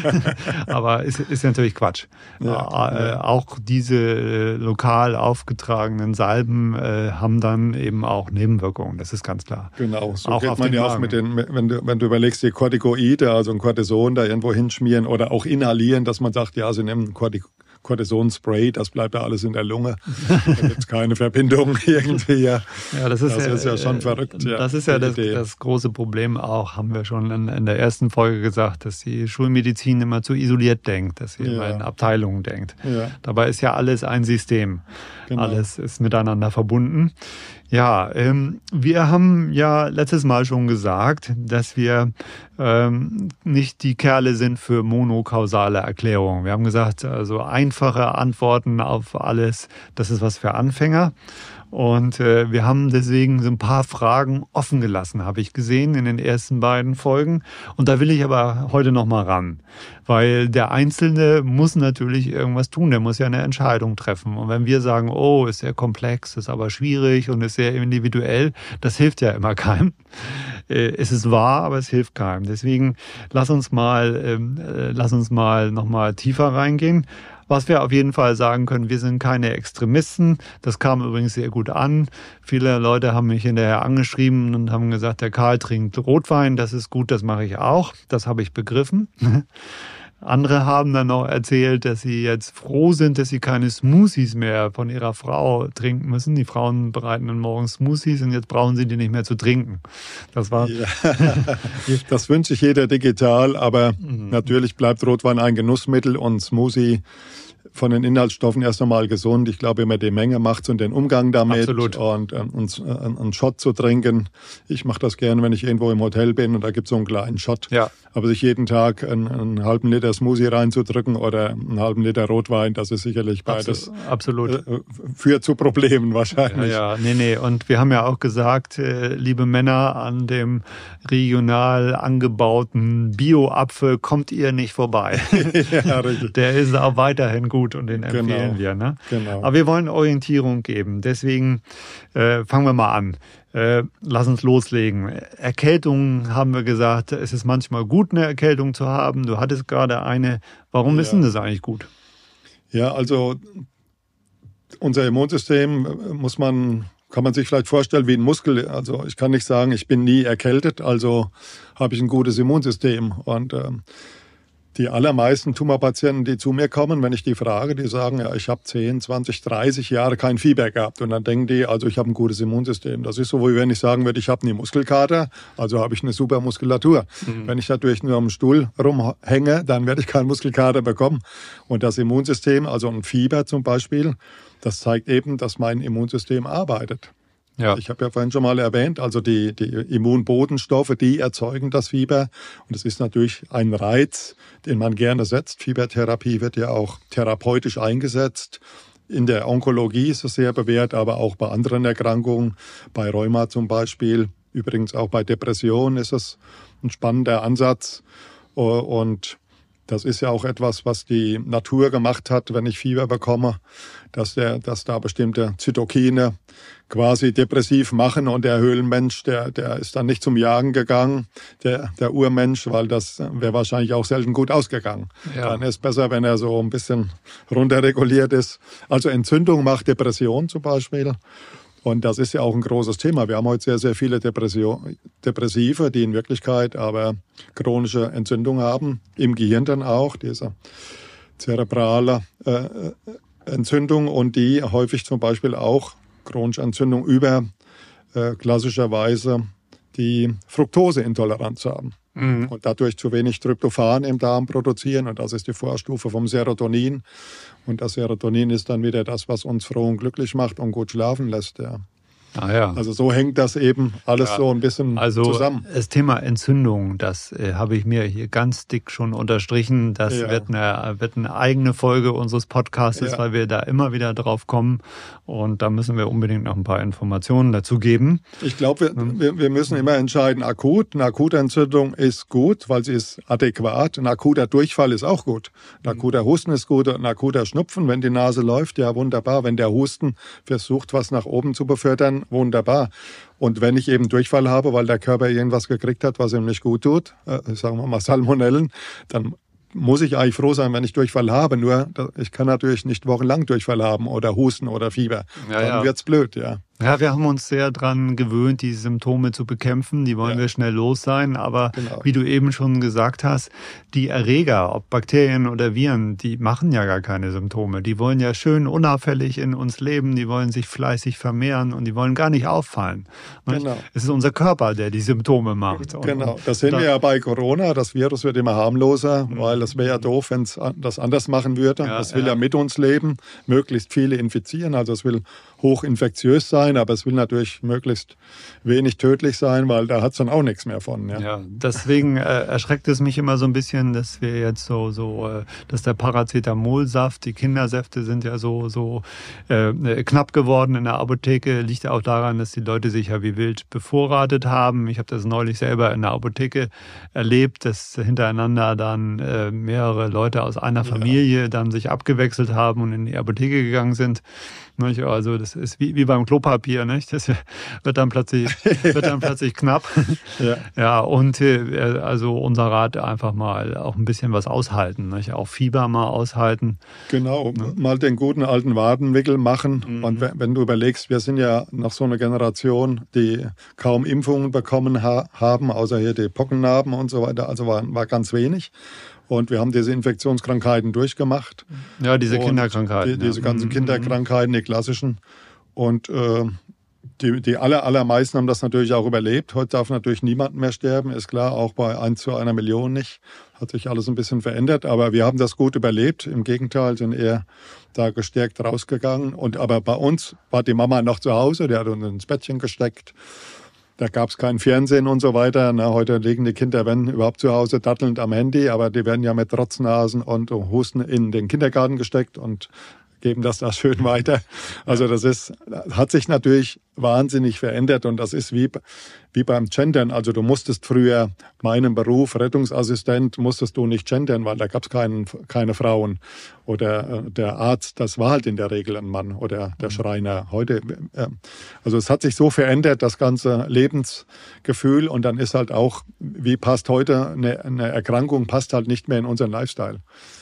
[LAUGHS] Aber ist, ist natürlich Quatsch. Ja, äh, ja. Auch diese äh, lokal aufgetragenen Salben äh, haben dann eben auch Nebenwirkungen, das ist ganz klar. Genau, so auch geht man ja auch mit den, wenn du, wenn du überlegst, die Corticoide, also ein Cortison da irgendwo hinschmieren oder auch inhalieren, dass man sagt, ja, sie nehmen Corticoide Cortisonspray, das bleibt ja alles in der Lunge. Da gibt keine Verbindung [LAUGHS] irgendwie. Ja, ja das ist, das ja, ist ja schon verrückt. Ja, das ist ja das, das, große Problem auch, haben wir schon in, in, der ersten Folge gesagt, dass die Schulmedizin immer zu isoliert denkt, dass sie immer in Abteilungen denkt. Dabei ist ja alles ein System. Genau. Alles ist miteinander verbunden. Ja, ähm, wir haben ja letztes Mal schon gesagt, dass wir ähm, nicht die Kerle sind für monokausale Erklärungen. Wir haben gesagt, also einfache Antworten auf alles, das ist was für Anfänger. Und äh, wir haben deswegen so ein paar Fragen offen gelassen, habe ich gesehen in den ersten beiden Folgen. Und da will ich aber heute noch mal ran, weil der Einzelne muss natürlich irgendwas tun. Der muss ja eine Entscheidung treffen. Und wenn wir sagen, oh, ist sehr komplex, ist aber schwierig und ist sehr individuell, das hilft ja immer keinem. Äh, es ist wahr, aber es hilft keinem. Deswegen lass uns mal, ähm, äh, lass uns mal noch mal tiefer reingehen. Was wir auf jeden Fall sagen können, wir sind keine Extremisten. Das kam übrigens sehr gut an. Viele Leute haben mich hinterher angeschrieben und haben gesagt, der Karl trinkt Rotwein, das ist gut, das mache ich auch. Das habe ich begriffen. [LAUGHS] Andere haben dann noch erzählt, dass sie jetzt froh sind, dass sie keine Smoothies mehr von ihrer Frau trinken müssen. Die Frauen bereiten dann morgens Smoothies und jetzt brauchen sie die nicht mehr zu trinken. Das war. Ja. [LAUGHS] das wünsche ich jeder digital, aber mhm. natürlich bleibt Rotwein ein Genussmittel und Smoothie von den Inhaltsstoffen erst einmal gesund. Ich glaube immer die Menge macht's und den Umgang damit Absolut. und ähm, äh, einen Shot zu trinken. Ich mache das gerne, wenn ich irgendwo im Hotel bin und da gibt's so einen kleinen Shot. Ja. Aber sich jeden Tag einen, einen, halben Liter Smoothie reinzudrücken oder einen halben Liter Rotwein, das ist sicherlich beides. Absolut. Äh, führt zu Problemen wahrscheinlich. Ja, ja, nee, nee. Und wir haben ja auch gesagt, äh, liebe Männer, an dem regional angebauten Bio-Apfel kommt ihr nicht vorbei. [LAUGHS] ja, richtig. Der ist auch weiterhin gut und den empfehlen genau. wir. Ne? Genau. Aber wir wollen Orientierung geben. Deswegen äh, fangen wir mal an. Äh, lass uns loslegen. Erkältung haben wir gesagt, es ist manchmal gut, eine Erkältung zu haben. Du hattest gerade eine. Warum ja. ist denn das eigentlich gut? Ja, also unser Immunsystem äh, muss man, kann man sich vielleicht vorstellen wie ein Muskel. Also ich kann nicht sagen, ich bin nie erkältet, also habe ich ein gutes Immunsystem. Und ähm, die allermeisten Tumorpatienten, die zu mir kommen, wenn ich die frage, die sagen, ja, ich habe 10, 20, 30 Jahre kein Fieber gehabt. Und dann denken die, also ich habe ein gutes Immunsystem. Das ist so, wie wenn ich sagen würde, ich habe eine Muskelkater, also habe ich eine super Muskulatur. Mhm. Wenn ich natürlich nur am Stuhl rumhänge, dann werde ich keinen Muskelkater bekommen. Und das Immunsystem, also ein Fieber zum Beispiel, das zeigt eben, dass mein Immunsystem arbeitet. Ja. Ich habe ja vorhin schon mal erwähnt, also die, die Immunbodenstoffe, die erzeugen das Fieber. Und es ist natürlich ein Reiz, den man gerne setzt. Fiebertherapie wird ja auch therapeutisch eingesetzt. In der Onkologie ist es sehr bewährt, aber auch bei anderen Erkrankungen, bei Rheuma zum Beispiel. Übrigens auch bei Depressionen ist es ein spannender Ansatz. Und das ist ja auch etwas, was die Natur gemacht hat, wenn ich Fieber bekomme, dass, der, dass da bestimmte Zytokine quasi depressiv machen und der Höhlenmensch, der, der ist dann nicht zum Jagen gegangen, der, der Urmensch, weil das wäre wahrscheinlich auch selten gut ausgegangen. Ja. Dann ist besser, wenn er so ein bisschen runterreguliert ist. Also Entzündung macht Depression zum Beispiel. Und das ist ja auch ein großes Thema. Wir haben heute sehr, sehr viele Depression, Depressive, die in Wirklichkeit aber chronische Entzündung haben, im Gehirn dann auch, diese zerebrale äh, äh, Entzündung und die häufig zum Beispiel auch chronische Entzündung über äh, klassischerweise die Fructoseintoleranz haben mhm. und dadurch zu wenig Tryptophan im Darm produzieren. Und das ist die Vorstufe vom Serotonin. Und das Serotonin ist dann wieder das, was uns froh und glücklich macht und gut schlafen lässt. Ja. Ah, ja. Also so hängt das eben alles ja. so ein bisschen also zusammen. Das Thema Entzündung, das äh, habe ich mir hier ganz dick schon unterstrichen. Das ja. wird, eine, wird eine eigene Folge unseres Podcasts, weil wir da immer wieder drauf kommen. Und da müssen wir unbedingt noch ein paar Informationen dazu geben. Ich glaube, wir, wir, wir, müssen immer entscheiden, akut. Eine akute Entzündung ist gut, weil sie ist adäquat. Ein akuter Durchfall ist auch gut. Ein akuter Husten ist gut. Ein akuter Schnupfen, wenn die Nase läuft, ja wunderbar. Wenn der Husten versucht, was nach oben zu befördern, wunderbar. Und wenn ich eben Durchfall habe, weil der Körper irgendwas gekriegt hat, was ihm nicht gut tut, äh, sagen wir mal Salmonellen, dann muss ich eigentlich froh sein, wenn ich Durchfall habe. Nur ich kann natürlich nicht wochenlang Durchfall haben oder Husten oder Fieber. Ja, Dann ja. wird's blöd, ja. Ja, wir haben uns sehr dran gewöhnt, die Symptome zu bekämpfen. Die wollen ja. wir schnell los sein. Aber genau. wie du eben schon gesagt hast, die Erreger, ob Bakterien oder Viren, die machen ja gar keine Symptome. Die wollen ja schön unauffällig in uns leben. Die wollen sich fleißig vermehren und die wollen gar nicht auffallen. Genau. Es ist unser Körper, der die Symptome macht. Genau. Das sehen wir ja bei Corona. Das Virus wird immer harmloser, mhm. weil das wäre ja doof, wenn es das anders machen würde. Ja, das will ja. ja mit uns leben, möglichst viele infizieren. Also es will hochinfektiös sein, aber es will natürlich möglichst wenig tödlich sein, weil da hat es dann auch nichts mehr von. Ja, ja deswegen äh, erschreckt es mich immer so ein bisschen, dass wir jetzt so, so, äh, dass der Paracetamolsaft, die Kindersäfte sind ja so, so äh, knapp geworden in der Apotheke, liegt ja auch daran, dass die Leute sich ja wie wild bevorratet haben. Ich habe das neulich selber in der Apotheke erlebt, dass hintereinander dann äh, mehrere Leute aus einer Familie ja. dann sich abgewechselt haben und in die Apotheke gegangen sind. Also das ist wie, wie beim Klopapier, nicht? Das wird dann plötzlich, [LAUGHS] wird dann plötzlich knapp. Ja, ja und äh, also unser Rat einfach mal auch ein bisschen was aushalten, nicht? Auch Fieber mal aushalten. Genau, ja. mal den guten alten Wadenwickel machen. Mhm. Und wenn du überlegst, wir sind ja noch so eine Generation, die kaum Impfungen bekommen ha haben, außer hier die Pockennarben und so weiter. Also war, war ganz wenig. Und wir haben diese Infektionskrankheiten durchgemacht. Ja, diese Kinderkrankheiten. Die, diese ganzen ja. Mhm. Kinderkrankheiten, die klassischen. Und äh, die, die aller, allermeisten haben das natürlich auch überlebt. Heute darf natürlich niemand mehr sterben, ist klar, auch bei 1 zu einer Million nicht. Hat sich alles ein bisschen verändert, aber wir haben das gut überlebt. Im Gegenteil, sind eher da gestärkt rausgegangen. Und aber bei uns war die Mama noch zu Hause, die hat uns ins Bettchen gesteckt da gab es kein Fernsehen und so weiter. Na, heute liegen die Kinder, wenn überhaupt zu Hause, dattelnd am Handy, aber die werden ja mit Trotznasen und Husten in den Kindergarten gesteckt und geben das da schön weiter. Also das ist, hat sich natürlich wahnsinnig verändert und das ist wie, wie beim Gendern. Also du musstest früher meinen Beruf Rettungsassistent musstest du nicht gendern, weil da gab es keine Frauen. Oder äh, der Arzt, das war halt in der Regel ein Mann oder der mhm. Schreiner. Heute, äh, also es hat sich so verändert, das ganze Lebensgefühl und dann ist halt auch, wie passt heute eine, eine Erkrankung, passt halt nicht mehr in unseren Lifestyle.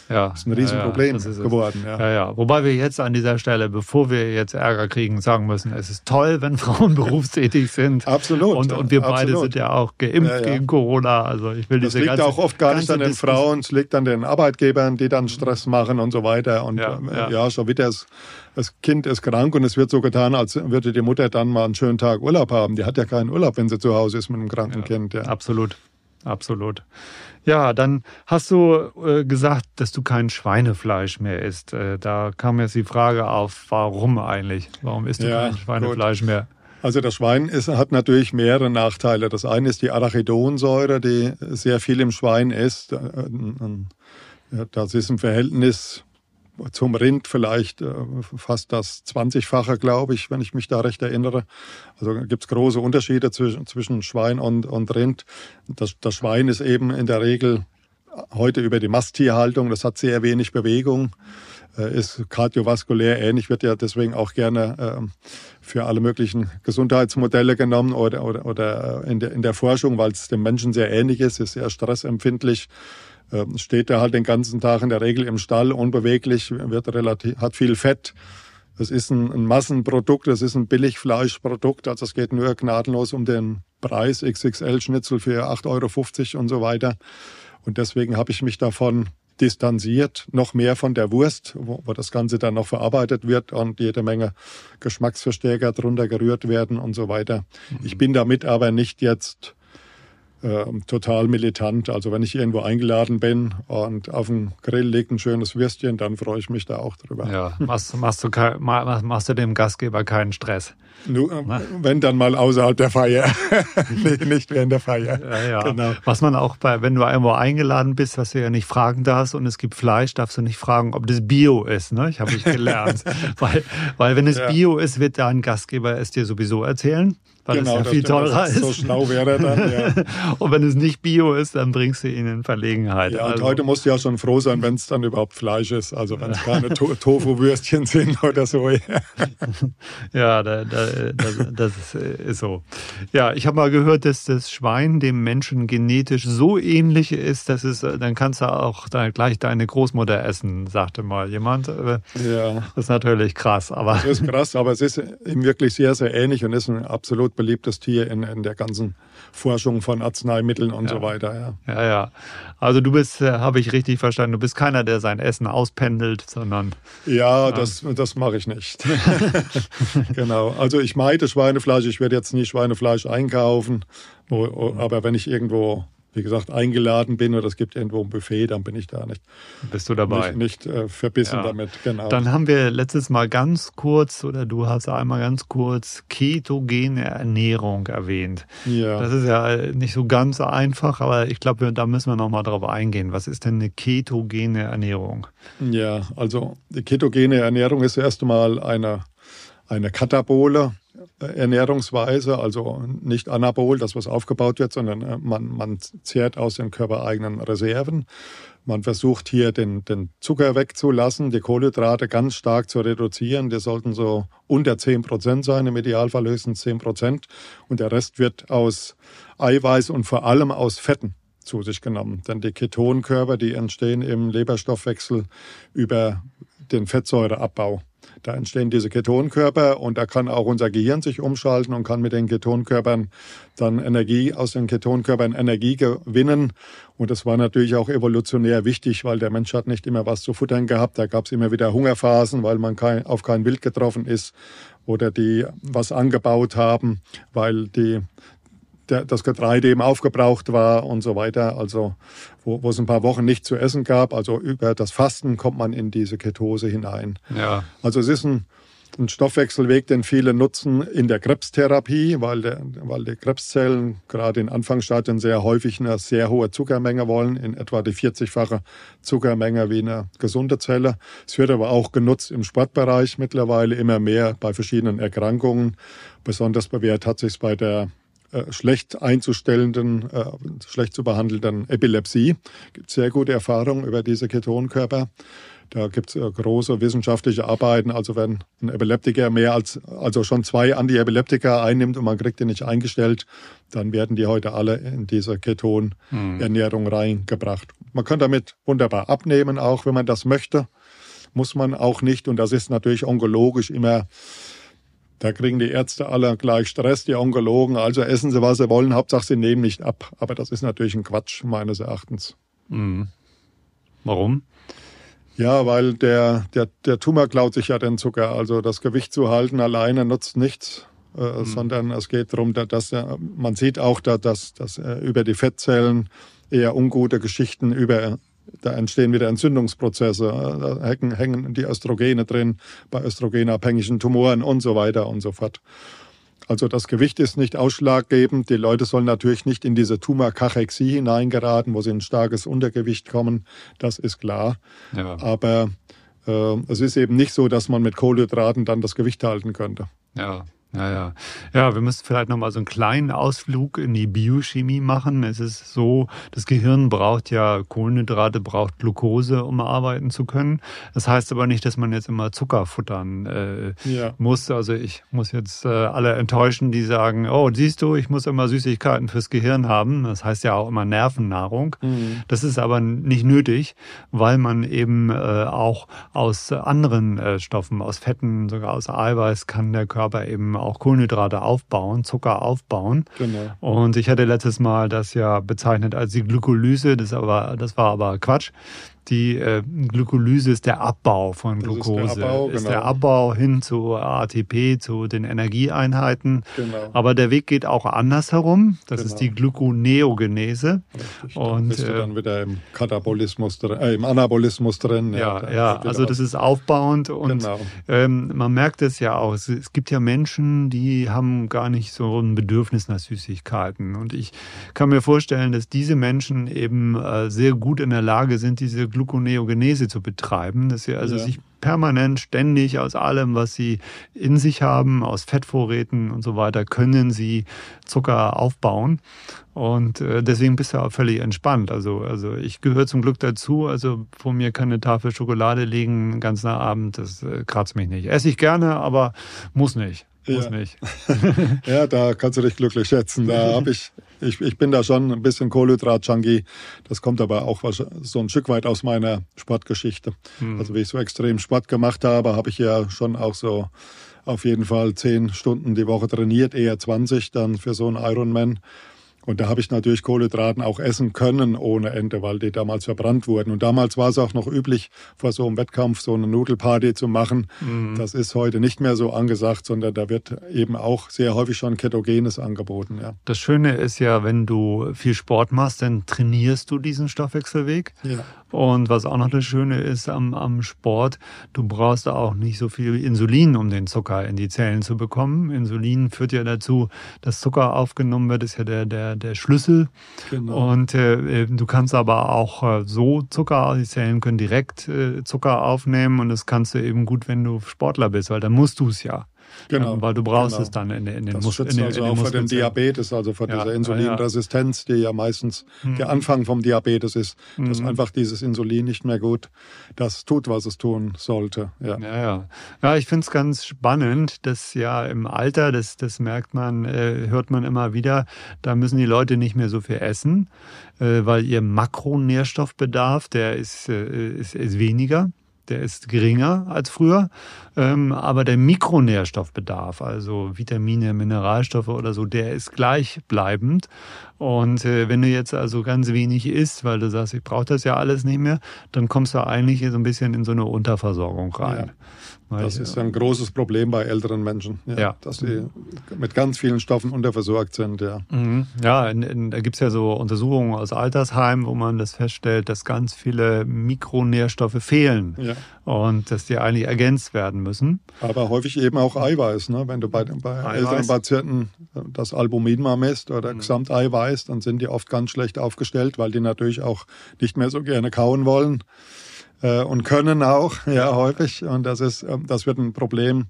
Ja, das ist ein Riesenproblem ja, ja, geworden. Ja. ja, ja. Wobei wir jetzt an dieser Stelle, bevor wir jetzt Ärger kriegen, sagen müssen, es ist toll, wenn [LAUGHS] Frauen berufstätig sind. Absolut. Und, und wir beide sind ja auch geimpft gegen Corona. Also ich will das diese liegt ganze, auch oft gar nicht an den Frauen, es liegt an den Arbeitgebern, die dann Stress machen und so weiter. Und ja, ja. schon wieder das, das Kind ist krank und es wird so getan, als würde die Mutter dann mal einen schönen Tag Urlaub haben. Die hat ja keinen Urlaub, wenn sie zu Hause ist mit einem kranken Kind. Ja. Absolut absolut. Ja, dann hast du äh, gesagt, dass du kein Schweinefleisch mehr isst. Äh, da kam jetzt die Frage auf, warum eigentlich? Warum isst du ja, kein Schweinefleisch gut. mehr? Also das Schwein ist, hat natürlich mehrere Nachteile. Das eine ist die Arachidonsäure, die sehr viel im Schwein ist. Äh, das ist im Verhältnis zum Rind vielleicht äh, fast das 20-fache, glaube ich, wenn ich mich da recht erinnere. Also gibt es große Unterschiede zwischen, zwischen Schwein und, und Rind. Das, das Schwein ist eben in der Regel heute über die Masttierhaltung, das hat sehr wenig Bewegung, äh, ist kardiovaskulär ähnlich, wird ja deswegen auch gerne äh, für alle möglichen Gesundheitsmodelle genommen oder, oder, oder in, der, in der Forschung, weil es dem Menschen sehr ähnlich ist, ist sehr stressempfindlich ähm, steht er halt den ganzen Tag in der Regel im Stall, unbeweglich, wird relativ, hat viel Fett. Das ist ein, ein Massenprodukt, das ist ein Billigfleischprodukt, also es geht nur gnadenlos um den Preis, XXL-Schnitzel für 8,50 Euro und so weiter. Und deswegen habe ich mich davon distanziert, noch mehr von der Wurst, wo, wo, das Ganze dann noch verarbeitet wird und jede Menge Geschmacksverstärker drunter gerührt werden und so weiter. Mhm. Ich bin damit aber nicht jetzt äh, total militant. Also wenn ich irgendwo eingeladen bin und auf dem Grill liegt ein schönes Würstchen, dann freue ich mich da auch drüber. Ja, machst, machst, du, machst du dem Gastgeber keinen Stress? Nur, äh, wenn dann mal außerhalb der Feier, [LAUGHS] nicht während der Feier. Ja, ja. Genau. Was man auch bei, wenn du irgendwo eingeladen bist, was du ja nicht fragen darfst und es gibt Fleisch, darfst du nicht fragen, ob das Bio ist. Ne? Ich habe ich gelernt, [LAUGHS] weil, weil wenn es ja. Bio ist, wird dein Gastgeber es dir sowieso erzählen weil genau, es ja viel teurer ist. So schlau wäre dann, ja. [LAUGHS] und wenn es nicht Bio ist, dann bringst du ihn in Verlegenheit. Ja, und also. heute musst du ja schon froh sein, wenn es dann überhaupt Fleisch ist. Also wenn es keine to [LAUGHS] Tofu-Würstchen sind oder so. ja, [LAUGHS] da, da, das, das ist so. Ja, ich habe mal gehört, dass das Schwein dem Menschen genetisch so ähnlich ist, dass es, dann kannst du auch da gleich deine Großmutter essen, sagte mal jemand. Ja. Das ist natürlich krass. Aber das ist krass, aber es ist ihm wirklich sehr, sehr ähnlich und ist ein absolut beliebtes Tier in, in der ganzen Forschung von Arzneimitteln und ja. so weiter. Ja. ja, ja. Also du bist, äh, habe ich richtig verstanden, du bist keiner, der sein Essen auspendelt, sondern. Ja, das, das mache ich nicht. [LAUGHS] genau. Also ich meide Schweinefleisch, ich werde jetzt nie Schweinefleisch einkaufen, aber wenn ich irgendwo wie gesagt, eingeladen bin oder es gibt irgendwo ein Buffet, dann bin ich da nicht. Bist du dabei? Nicht, nicht äh, verbissen ja. damit, genau. Dann haben wir letztes Mal ganz kurz, oder du hast einmal ganz kurz ketogene Ernährung erwähnt. Ja. Das ist ja nicht so ganz einfach, aber ich glaube, da müssen wir nochmal drauf eingehen. Was ist denn eine ketogene Ernährung? Ja, also die ketogene Ernährung ist erst einmal eine, eine Katabole Ernährungsweise, also nicht anabol, das was aufgebaut wird, sondern äh, man, man zehrt aus den körpereigenen Reserven. Man versucht hier den, den Zucker wegzulassen, die Kohlenhydrate ganz stark zu reduzieren. Die sollten so unter 10 Prozent sein, im Idealfall höchstens 10 Prozent. Und der Rest wird aus Eiweiß und vor allem aus Fetten zu sich genommen. Denn die Ketonkörper, die entstehen im Leberstoffwechsel über den Fettsäureabbau. Da entstehen diese Ketonkörper und da kann auch unser Gehirn sich umschalten und kann mit den Ketonkörpern dann Energie, aus den Ketonkörpern Energie gewinnen. Und das war natürlich auch evolutionär wichtig, weil der Mensch hat nicht immer was zu futtern gehabt. Da gab es immer wieder Hungerphasen, weil man kein, auf kein Wild getroffen ist oder die was angebaut haben, weil die der, das Getreide eben aufgebraucht war und so weiter. Also wo, wo es ein paar Wochen nicht zu essen gab. Also über das Fasten kommt man in diese Ketose hinein. Ja. Also es ist ein, ein Stoffwechselweg, den viele nutzen in der Krebstherapie, weil, der, weil die Krebszellen gerade in Anfangsstadien sehr häufig eine sehr hohe Zuckermenge wollen, in etwa die 40-fache Zuckermenge wie eine gesunde Zelle. Es wird aber auch genutzt im Sportbereich mittlerweile immer mehr bei verschiedenen Erkrankungen. Besonders bewährt hat sich bei der äh, schlecht einzustellenden, äh, schlecht zu behandelnden Epilepsie. Es gibt sehr gute Erfahrungen über diese Ketonkörper. Da gibt es äh, große wissenschaftliche Arbeiten. Also wenn ein Epileptiker mehr als, also schon zwei Antiepileptika einnimmt und man kriegt die nicht eingestellt, dann werden die heute alle in diese Ketonernährung hm. reingebracht. Man kann damit wunderbar abnehmen, auch wenn man das möchte. Muss man auch nicht. Und das ist natürlich onkologisch immer da kriegen die Ärzte alle gleich Stress, die Onkologen. Also essen sie, was sie wollen. Hauptsache, sie nehmen nicht ab. Aber das ist natürlich ein Quatsch, meines Erachtens. Mhm. Warum? Ja, weil der, der, der Tumor klaut sich ja den Zucker. Also das Gewicht zu halten alleine nutzt nichts. Äh, mhm. sondern es geht darum, dass, dass man sieht auch, dass, dass, dass äh, über die Fettzellen eher ungute Geschichten über da entstehen wieder Entzündungsprozesse, da hängen, die Östrogene drin, bei östrogenabhängigen Tumoren und so weiter und so fort. Also das Gewicht ist nicht ausschlaggebend. Die Leute sollen natürlich nicht in diese Tumorkachexie hineingeraten, wo sie in ein starkes Untergewicht kommen. Das ist klar. Ja. Aber äh, es ist eben nicht so, dass man mit Kohlenhydraten dann das Gewicht halten könnte. Ja, ja, ja. Ja, wir müssen vielleicht nochmal so einen kleinen Ausflug in die Biochemie machen. Es ist so, das Gehirn braucht ja Kohlenhydrate, braucht Glucose, um arbeiten zu können. Das heißt aber nicht, dass man jetzt immer Zucker futtern äh, ja. muss. Also ich muss jetzt äh, alle enttäuschen, die sagen, oh, siehst du, ich muss immer Süßigkeiten fürs Gehirn haben. Das heißt ja auch immer Nervennahrung. Mhm. Das ist aber nicht nötig, weil man eben äh, auch aus anderen äh, Stoffen, aus Fetten, sogar aus Eiweiß kann der Körper eben auch Kohlenhydrate aufbauen, Zucker aufbauen. Genau. Und ich hatte letztes Mal das ja bezeichnet als die Glykolyse, das, aber, das war aber Quatsch die äh, Glykolyse ist der Abbau von Glucose. Ist der Abbau, ist genau. der Abbau hin zu ATP, zu den Energieeinheiten. Genau. Aber der Weg geht auch andersherum. Das genau. ist die Gluconeogenese. Richtig, und bist du dann wieder im Katabolismus drin, äh, im Anabolismus drin. Ja, ja, ja also das ist aufbauend und genau. ähm, man merkt es ja auch. Es, es gibt ja Menschen, die haben gar nicht so ein Bedürfnis nach Süßigkeiten. Und ich kann mir vorstellen, dass diese Menschen eben äh, sehr gut in der Lage sind, diese Gluconeogenese zu betreiben, dass sie also ja. sich permanent, ständig aus allem, was sie in sich haben, aus Fettvorräten und so weiter, können sie Zucker aufbauen. Und äh, deswegen bist du auch völlig entspannt. Also, also ich gehöre zum Glück dazu. Also vor mir kann eine Tafel Schokolade liegen, den ganzen Abend, das äh, kratzt mich nicht. Esse ich gerne, aber muss nicht. Muss ja. nicht. [LAUGHS] ja, da kannst du dich glücklich schätzen. Da habe ich ich, ich bin da schon ein bisschen Kohlenhydrat-Junkie. Das kommt aber auch so ein Stück weit aus meiner Sportgeschichte. Mhm. Also wie ich so extrem Sport gemacht habe, habe ich ja schon auch so auf jeden Fall zehn Stunden die Woche trainiert, eher 20 dann für so einen Ironman. Und da habe ich natürlich Kohlenhydraten auch essen können ohne Ende, weil die damals verbrannt wurden. Und damals war es auch noch üblich, vor so einem Wettkampf so eine Nudelparty zu machen. Mhm. Das ist heute nicht mehr so angesagt, sondern da wird eben auch sehr häufig schon Ketogenes angeboten. Ja. Das Schöne ist ja, wenn du viel Sport machst, dann trainierst du diesen Stoffwechselweg. Ja. Und was auch noch das Schöne ist am, am Sport, du brauchst auch nicht so viel Insulin, um den Zucker in die Zellen zu bekommen. Insulin führt ja dazu, dass Zucker aufgenommen wird, ist ja der, der, der Schlüssel. Genau. Und äh, du kannst aber auch äh, so Zucker, die Zellen können direkt äh, Zucker aufnehmen und das kannst du eben gut, wenn du Sportler bist, weil dann musst du es ja. Genau. Ähm, weil du brauchst genau. es dann in, in den das Muskeln. schützt also in den, auch vor dem Diabetes, also vor ja, dieser Insulinresistenz, die ja meistens hm. der Anfang vom Diabetes ist, dass hm. einfach dieses Insulin nicht mehr gut das tut, was es tun sollte. Ja, ja, ja. ja ich finde es ganz spannend, dass ja im Alter, das, das merkt man, äh, hört man immer wieder, da müssen die Leute nicht mehr so viel essen, äh, weil ihr Makronährstoffbedarf, der ist, äh, ist, ist weniger der ist geringer als früher, ähm, aber der Mikronährstoffbedarf, also Vitamine, Mineralstoffe oder so, der ist gleichbleibend. Und äh, wenn du jetzt also ganz wenig isst, weil du sagst, ich brauche das ja alles nicht mehr, dann kommst du eigentlich so ein bisschen in so eine Unterversorgung rein. Ja. Das ist ein großes Problem bei älteren Menschen, ja, ja. dass sie mit ganz vielen Stoffen unterversorgt sind. Ja, mhm. ja in, in, da gibt's ja so Untersuchungen aus Altersheimen, wo man das feststellt, dass ganz viele Mikronährstoffe fehlen ja. und dass die eigentlich ergänzt werden müssen. Aber häufig eben auch Eiweiß. Ne? Wenn du bei, bei älteren Patienten das Albumin mal misst oder mhm. Gesamteiweiß, dann sind die oft ganz schlecht aufgestellt, weil die natürlich auch nicht mehr so gerne kauen wollen äh, und können auch, [LAUGHS] ja, häufig. Und das ist, ähm, das wird ein Problem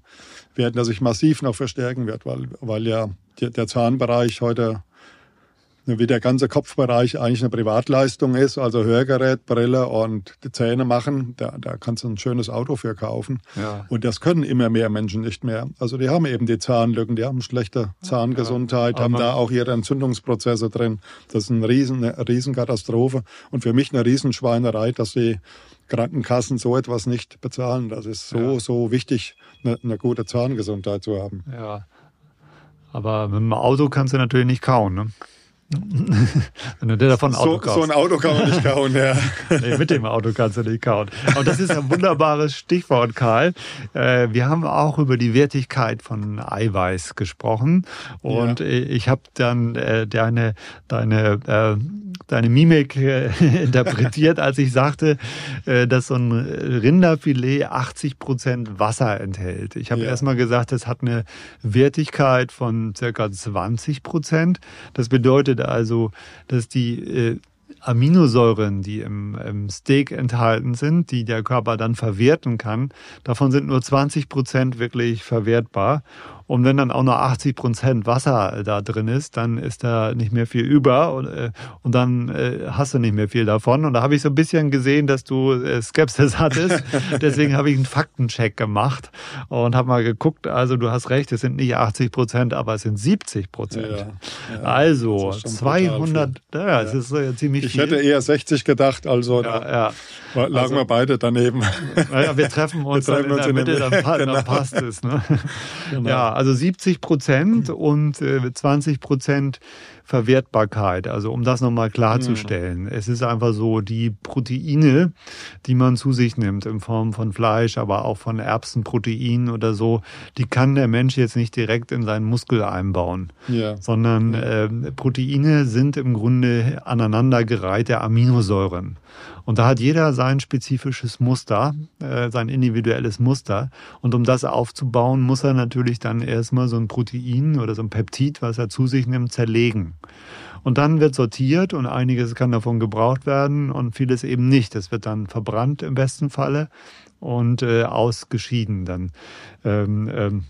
werden, das sich massiv noch verstärken wird, weil, weil ja der Zahnbereich heute wie der ganze Kopfbereich eigentlich eine Privatleistung ist, also Hörgerät, Brille und die Zähne machen, da, da kannst du ein schönes Auto für kaufen. Ja. Und das können immer mehr Menschen nicht mehr. Also die haben eben die Zahnlücken, die haben schlechte Zahngesundheit, ja, haben da auch ihre Entzündungsprozesse drin. Das ist eine, riesen, eine Riesenkatastrophe und für mich eine Riesenschweinerei, dass die Krankenkassen so etwas nicht bezahlen. Das ist so, ja. so wichtig, eine, eine gute Zahngesundheit zu haben. Ja. Aber mit dem Auto kannst du natürlich nicht kauen, ne? Wenn du dir davon ein Auto so, kaufst. So ein Auto kann man nicht kauen, ja. [LAUGHS] nee, mit dem Auto kannst du nicht kauen. Aber das ist ein wunderbares Stichwort, Karl. Äh, wir haben auch über die Wertigkeit von Eiweiß gesprochen. Und ja. ich habe dann äh, deine, deine, äh, deine Mimik [LAUGHS] interpretiert, als ich sagte, dass so ein Rinderfilet 80 Prozent Wasser enthält. Ich habe ja. erstmal gesagt, es hat eine Wertigkeit von circa 20 Prozent. Das bedeutet, bedeutet also, dass die äh, Aminosäuren, die im, im, Steak enthalten sind, die der Körper dann verwerten kann, davon sind nur 20 Prozent wirklich verwertbar. Und wenn dann auch noch 80 Prozent Wasser da drin ist, dann ist da nicht mehr viel über und, äh, und dann äh, hast du nicht mehr viel davon. Und da habe ich so ein bisschen gesehen, dass du äh, Skepsis hattest. [LAUGHS] Deswegen habe ich einen Faktencheck gemacht und habe mal geguckt. Also du hast recht, es sind nicht 80 Prozent, aber es sind 70 Prozent. Ja, ja, also 200, ja, es ist äh, ziemlich ich viel. Ich hätte eher 60 gedacht, also ja, da lagen also, wir beide daneben. Naja, wir treffen uns wir treffen dann in uns der Mitte, dann, [LAUGHS] genau. dann passt es. Ne? Genau. Ja, also 70 Prozent und äh, 20 Prozent Verwertbarkeit. Also um das nochmal klarzustellen. Mhm. Es ist einfach so, die Proteine, die man zu sich nimmt in Form von Fleisch, aber auch von Erbsenproteinen oder so, die kann der Mensch jetzt nicht direkt in seinen Muskel einbauen. Ja. Sondern äh, Proteine sind im Grunde aneinandergereihte Aminosäuren. Und da hat jeder sein spezifisches Muster, äh, sein individuelles Muster. Und um das aufzubauen, muss er natürlich dann erstmal so ein Protein oder so ein Peptid, was er zu sich nimmt, zerlegen. Und dann wird sortiert und einiges kann davon gebraucht werden und vieles eben nicht. Das wird dann verbrannt im besten Falle und äh, ausgeschieden dann. Ähm, ähm,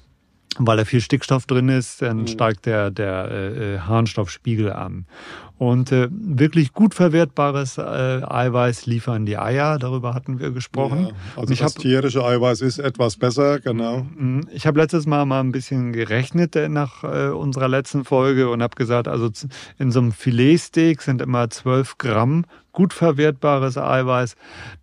weil da viel Stickstoff drin ist, dann mhm. steigt der, der äh, äh, Harnstoffspiegel an. Und äh, wirklich gut verwertbares äh, Eiweiß liefern die Eier, darüber hatten wir gesprochen. Ja, also ich das hab, tierische Eiweiß ist etwas besser, genau. Mhm. Ich habe letztes Mal mal ein bisschen gerechnet äh, nach äh, unserer letzten Folge und habe gesagt, also in so einem Filetsteak sind immer 12 Gramm gut verwertbares Eiweiß.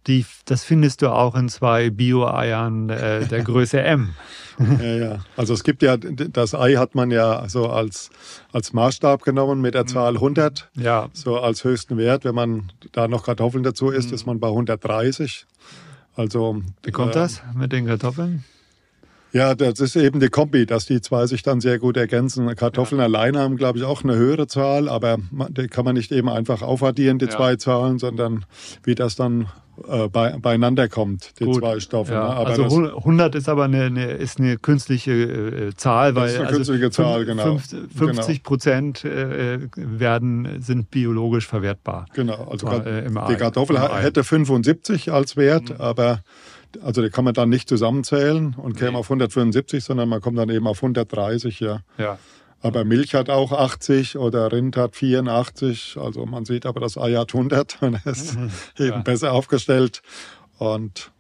Die, das findest du auch in zwei Bio-Eiern äh, der [LAUGHS] Größe M. Ja, ja. Also es gibt ja, das Ei hat man ja so als, als Maßstab genommen mit der mhm. Zahl 100. Ja. So als höchsten Wert. Wenn man da noch Kartoffeln dazu isst, mhm. ist man bei 130. Also. Wie kommt äh, das mit den Kartoffeln? Ja, das ist eben die Kombi, dass die zwei sich dann sehr gut ergänzen. Kartoffeln ja. alleine haben, glaube ich, auch eine höhere Zahl, aber die kann man nicht eben einfach aufaddieren, die ja. zwei Zahlen, sondern wie das dann äh, bei, beieinander kommt, die Gut, zwei Stoffe. Ja. Ne? also 100 ist aber eine, eine, ist eine künstliche äh, Zahl, weil das ist eine also künstliche Zahl, genau. 50 Prozent genau. äh, werden, sind biologisch verwertbar. Genau, also äh, die Kartoffel hätte 75 als Wert, mhm. aber also die kann man dann nicht zusammenzählen und käme nee. auf 175, sondern man kommt dann eben auf 130, ja. Ja. Aber Milch hat auch 80 oder Rind hat 84. Also man sieht aber, das Ei hat 100 und [LAUGHS] ist mhm. eben ja. besser aufgestellt. Und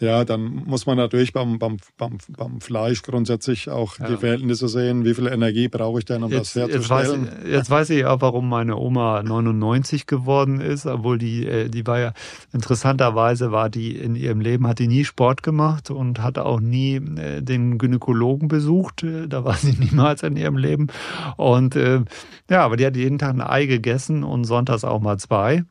ja, dann muss man natürlich beim, beim, beim, beim Fleisch grundsätzlich auch ja. die Verhältnisse sehen. Wie viel Energie brauche ich denn, um jetzt, das herzustellen? Jetzt weiß, ich, jetzt weiß ich auch, warum meine Oma 99 geworden ist, obwohl die, äh, die war ja, interessanterweise war die in ihrem Leben, hat die nie Sport gemacht und hat auch nie äh, den Gynäkologen besucht. Äh, da war sie [LAUGHS] niemals in ihrem Leben. Und ja, aber die hat jeden Tag ein Ei gegessen und sonntags auch mal zwei.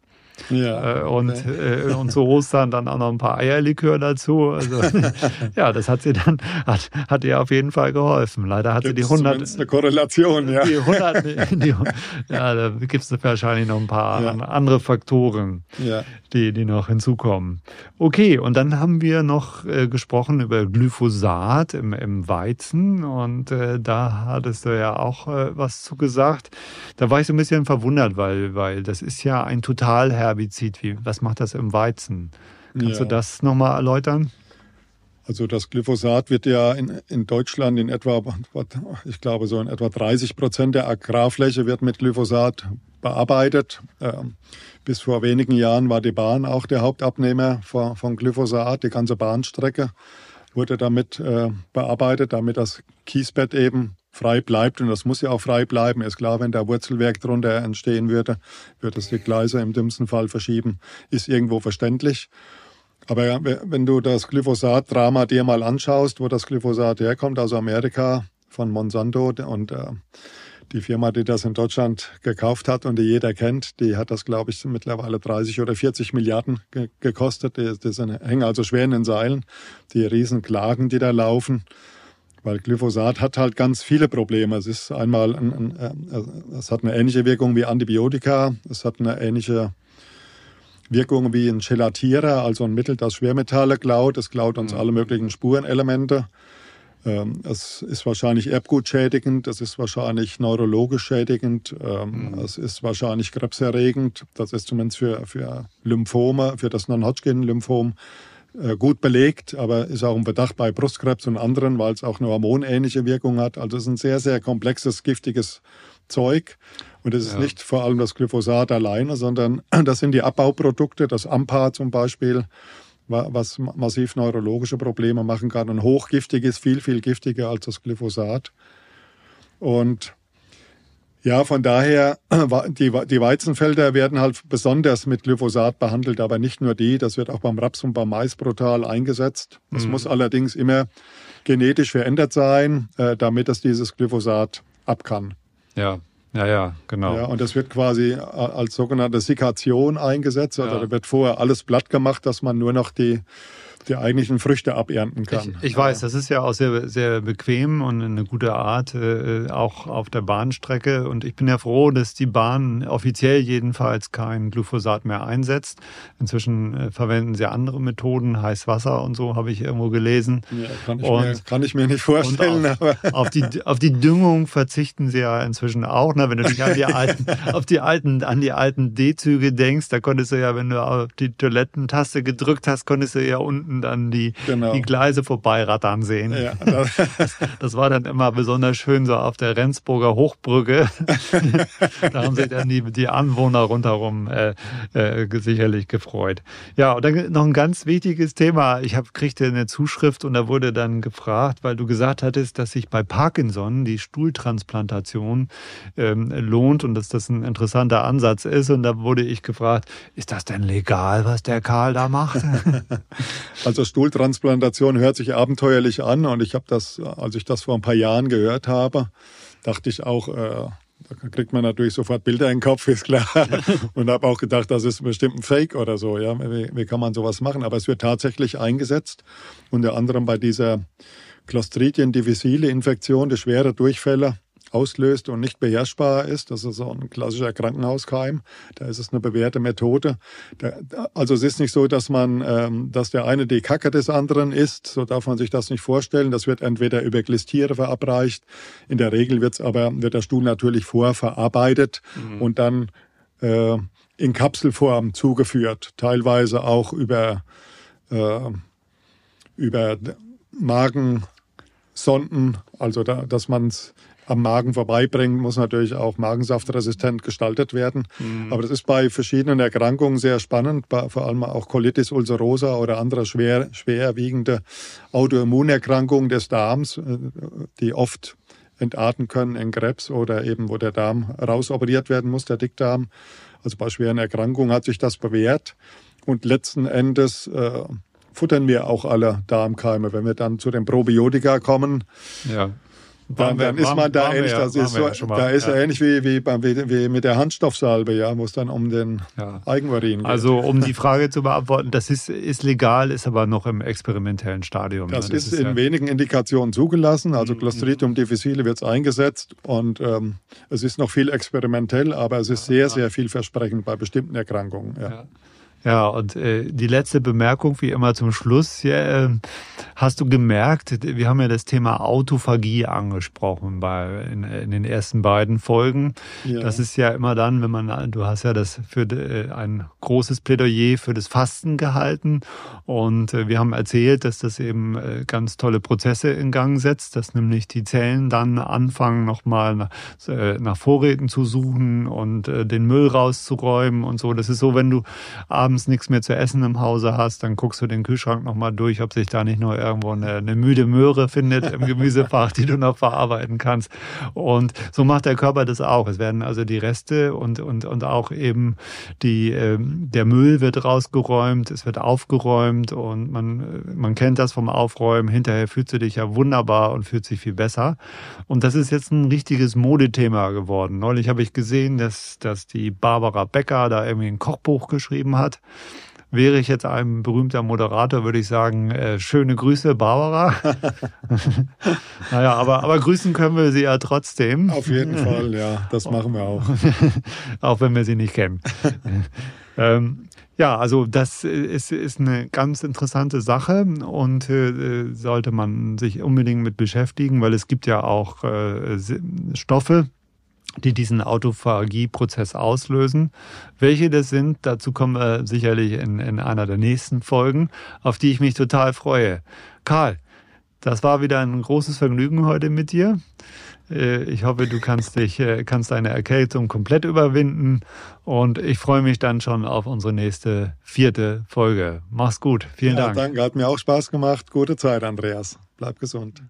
Ja, äh, und, okay. äh, und zu Ostern dann auch noch ein paar Eierlikör dazu. Also, [LAUGHS] ja, das hat sie dann, hat, hat ihr auf jeden Fall geholfen. Leider hat Gibt's sie die 100. eine Korrelation, ja. Die 100, die, ja, da gibt es wahrscheinlich noch ein paar ja. andere Faktoren, ja. Die, die noch hinzukommen. Okay, und dann haben wir noch äh, gesprochen über Glyphosat im, im Weizen und äh, da hattest du ja auch äh, was zu gesagt. Da war ich so ein bisschen verwundert, weil, weil das ist ja ein Totalherbizid. Wie, was macht das im Weizen? Kannst ja. du das nochmal erläutern? Also das Glyphosat wird ja in, in Deutschland in etwa, ich glaube so in etwa 30 Prozent der Agrarfläche wird mit Glyphosat bearbeitet. Ähm, bis vor wenigen Jahren war die Bahn auch der Hauptabnehmer von, von Glyphosat. Die ganze Bahnstrecke wurde damit äh, bearbeitet, damit das Kiesbett eben frei bleibt. Und das muss ja auch frei bleiben. Ist klar, wenn da Wurzelwerk drunter entstehen würde, würde es die Gleise im dümmsten Fall verschieben. Ist irgendwo verständlich. Aber wenn du das Glyphosat-Drama dir mal anschaust, wo das Glyphosat herkommt, aus Amerika von Monsanto und äh, die Firma, die das in Deutschland gekauft hat und die jeder kennt, die hat das, glaube ich, mittlerweile 30 oder 40 Milliarden ge gekostet. Die, die sind, hängen also schwer in den Seilen. Die Riesenklagen, die da laufen. Weil Glyphosat hat halt ganz viele Probleme. Es ist einmal, ein, ein, äh, es hat eine ähnliche Wirkung wie Antibiotika. Es hat eine ähnliche Wirkung wie ein Gelatierer, also ein Mittel, das Schwermetalle klaut. Es klaut uns mhm. alle möglichen Spurenelemente. Ähm, es ist wahrscheinlich erbgutschädigend, es ist wahrscheinlich neurologisch schädigend, ähm, mhm. es ist wahrscheinlich krebserregend. Das ist zumindest für, für Lymphome, für das Non-Hodgkin-Lymphom äh, gut belegt, aber ist auch ein Bedacht bei Brustkrebs und anderen, weil es auch eine hormonähnliche Wirkung hat. Also es ist ein sehr, sehr komplexes, giftiges Zeug. Und es ist ja. nicht vor allem das Glyphosat alleine, sondern [CLEARS THROAT] das sind die Abbauprodukte, das AMPA zum Beispiel, was massiv neurologische Probleme machen kann. Und hochgiftig ist viel, viel giftiger als das Glyphosat. Und ja, von daher, die, die Weizenfelder werden halt besonders mit Glyphosat behandelt, aber nicht nur die. Das wird auch beim Raps und beim Mais brutal eingesetzt. Das mhm. muss allerdings immer genetisch verändert sein, äh, damit es dieses Glyphosat ab kann. Ja, ja, ja, genau. Ja, und das wird quasi als sogenannte Sikation eingesetzt. Also ja. da wird vorher alles platt gemacht, dass man nur noch die die eigentlichen Früchte abernten kann. Ich, ich weiß, das ist ja auch sehr, sehr bequem und eine gute Art, äh, auch auf der Bahnstrecke. Und ich bin ja froh, dass die Bahn offiziell jedenfalls kein Glyphosat mehr einsetzt. Inzwischen äh, verwenden sie andere Methoden, Heißwasser und so, habe ich irgendwo gelesen. Ja, kann, ich und, mir, kann ich mir nicht vorstellen. Auf, aber. [LAUGHS] Auf, die, auf die Düngung verzichten sie ja inzwischen auch. Ne? Wenn du dich an die alten, [LAUGHS] auf die alten, an die alten D-Züge denkst, da konntest du ja, wenn du auf die Toilettentaste gedrückt hast, konntest du ja unten dann die, genau. die Gleise vorbeirattern sehen. Ja, das, [LAUGHS] das, war dann immer besonders schön so auf der Rendsburger Hochbrücke. [LAUGHS] da haben sich dann die, die Anwohner rundherum äh, äh, sicherlich gefreut. Ja, und dann noch ein ganz wichtiges Thema. Ich hab, kriegte eine Zuschrift und da wurde dann gefragt, weil du gesagt hattest, dass sich bei Parkinson die Stuhltransplantation ähm, lohnt und dass das ein interessanter Ansatz ist. Und da wurde ich gefragt, ist das denn legal, was der Karl da macht? [LAUGHS] Also Stuhltransplantation hört sich abenteuerlich an und ich habe das, als ich das vor ein paar Jahren gehört habe, dachte ich auch, äh, da kriegt man natürlich sofort Bilder in den Kopf, [LAUGHS] ist klar. [LAUGHS] Und habe auch gedacht, das ist bestimmt ein Fake oder so. Ja, wie, wie, kann man sowas machen? Aber es wird tatsächlich eingesetzt, unter anderem bei dieser Clostridium difficile Infektion, die schwere Durchfälle auslöst und nicht beherrschbar ist. Das ist so ein klassischer Krankenhauskeim. Da ist es eine bewährte Methode. also es ist nicht so, dass man, ähm, dass der eine die Kacke des anderen ist. So darf man sich das nicht vorstellen. Das wird entweder über Glistiere verabreicht. In der Regel wird's aber wird der Stuhl natürlich vorverarbeitet mhm. und dann äh, in Kapselform zugeführt. Teilweise auch über äh, über Magensonden, also da, dass man es am Magen vorbeibringen, muss natürlich auch magensaftresistent gestaltet werden. Mhm. Aber das ist bei verschiedenen Erkrankungen sehr spannend, vor allem auch Colitis ulcerosa oder andere schwer, schwerwiegende Autoimmunerkrankungen des Darms, äh, die oft entarten können in Krebs oder eben wo der Darm rausoperiert werden muss, der Dickdarm. Also bei schweren Erkrankungen hat sich das bewährt. Und letzten Endes äh, futtern wir auch alle Darmkeime. Wenn wir dann zu den Probiotika kommen, ja. Dann, dann ist man da ähnlich, das ist so, ja da ist ja. ähnlich wie, wie, wie, mit der Handstoffsalbe, ja, wo es dann um den ja. Eigenurin geht. Also um die [LAUGHS] Frage zu beantworten, das ist, ist legal, ist aber noch im experimentellen Stadium. Das, ne? das ist, ist, in wenigen Indikationen zugelassen, also mhm. Clostridium difficile wird es eingesetzt und ähm, es ist noch viel experimentell, aber es ist sehr, sehr vielversprechend bei bestimmten Erkrankungen. Ja. Ja, und äh, die letzte Bemerkung, wie immer zum Schluss, ja, äh, Hast du gemerkt, wir haben ja das Thema Autophagie angesprochen bei, in, in den ersten beiden Folgen. Ja. Das ist ja immer dann, wenn man, du hast ja das für äh, ein großes Plädoyer für das Fasten gehalten und äh, wir haben erzählt, dass das eben äh, ganz tolle Prozesse in Gang setzt, dass nämlich die Zellen dann anfangen, nochmal nach, nach Vorräten zu suchen und den Müll rauszuräumen und so. Das ist so, wenn du abends nichts mehr zu essen im Hause hast, dann guckst du den Kühlschrank nochmal durch, ob sich da nicht nur irgendwo eine, eine müde Möhre findet im Gemüsefach, die du noch verarbeiten kannst. Und so macht der Körper das auch. Es werden also die Reste und, und, und auch eben die, äh, der Müll wird rausgeräumt, es wird aufgeräumt und man, man kennt das vom Aufräumen. Hinterher fühlst du dich ja wunderbar und fühlt sich viel besser. Und das ist jetzt ein richtiges Modethema geworden. Neulich habe ich gesehen, dass, dass die Barbara Becker da irgendwie ein Kochbuch geschrieben hat. Wäre ich jetzt ein berühmter Moderator, würde ich sagen, äh, schöne Grüße, Barbara. [LAUGHS] naja, aber, aber grüßen können wir sie ja trotzdem. Auf jeden Fall, ja, das machen wir auch. [LAUGHS] auch wenn wir sie nicht kennen. [LAUGHS] ähm, ja, also das ist, ist eine ganz interessante Sache und äh, sollte man sich unbedingt mit beschäftigen, weil es gibt ja auch äh, Stoffe, die diesen Autophagie-Prozess auslösen. Welche das sind, dazu kommen wir sicherlich in, in einer der nächsten Folgen, auf die ich mich total freue. Karl, das war wieder ein großes Vergnügen heute mit dir. Äh, ich hoffe, du kannst dich, äh, kannst deine Erkältung komplett überwinden und ich freue mich dann schon auf unsere nächste vierte Folge. Mach's gut. Vielen ja, Dank. Danke, hat mir auch Spaß gemacht. Gute Zeit, Andreas. Bleib gesund.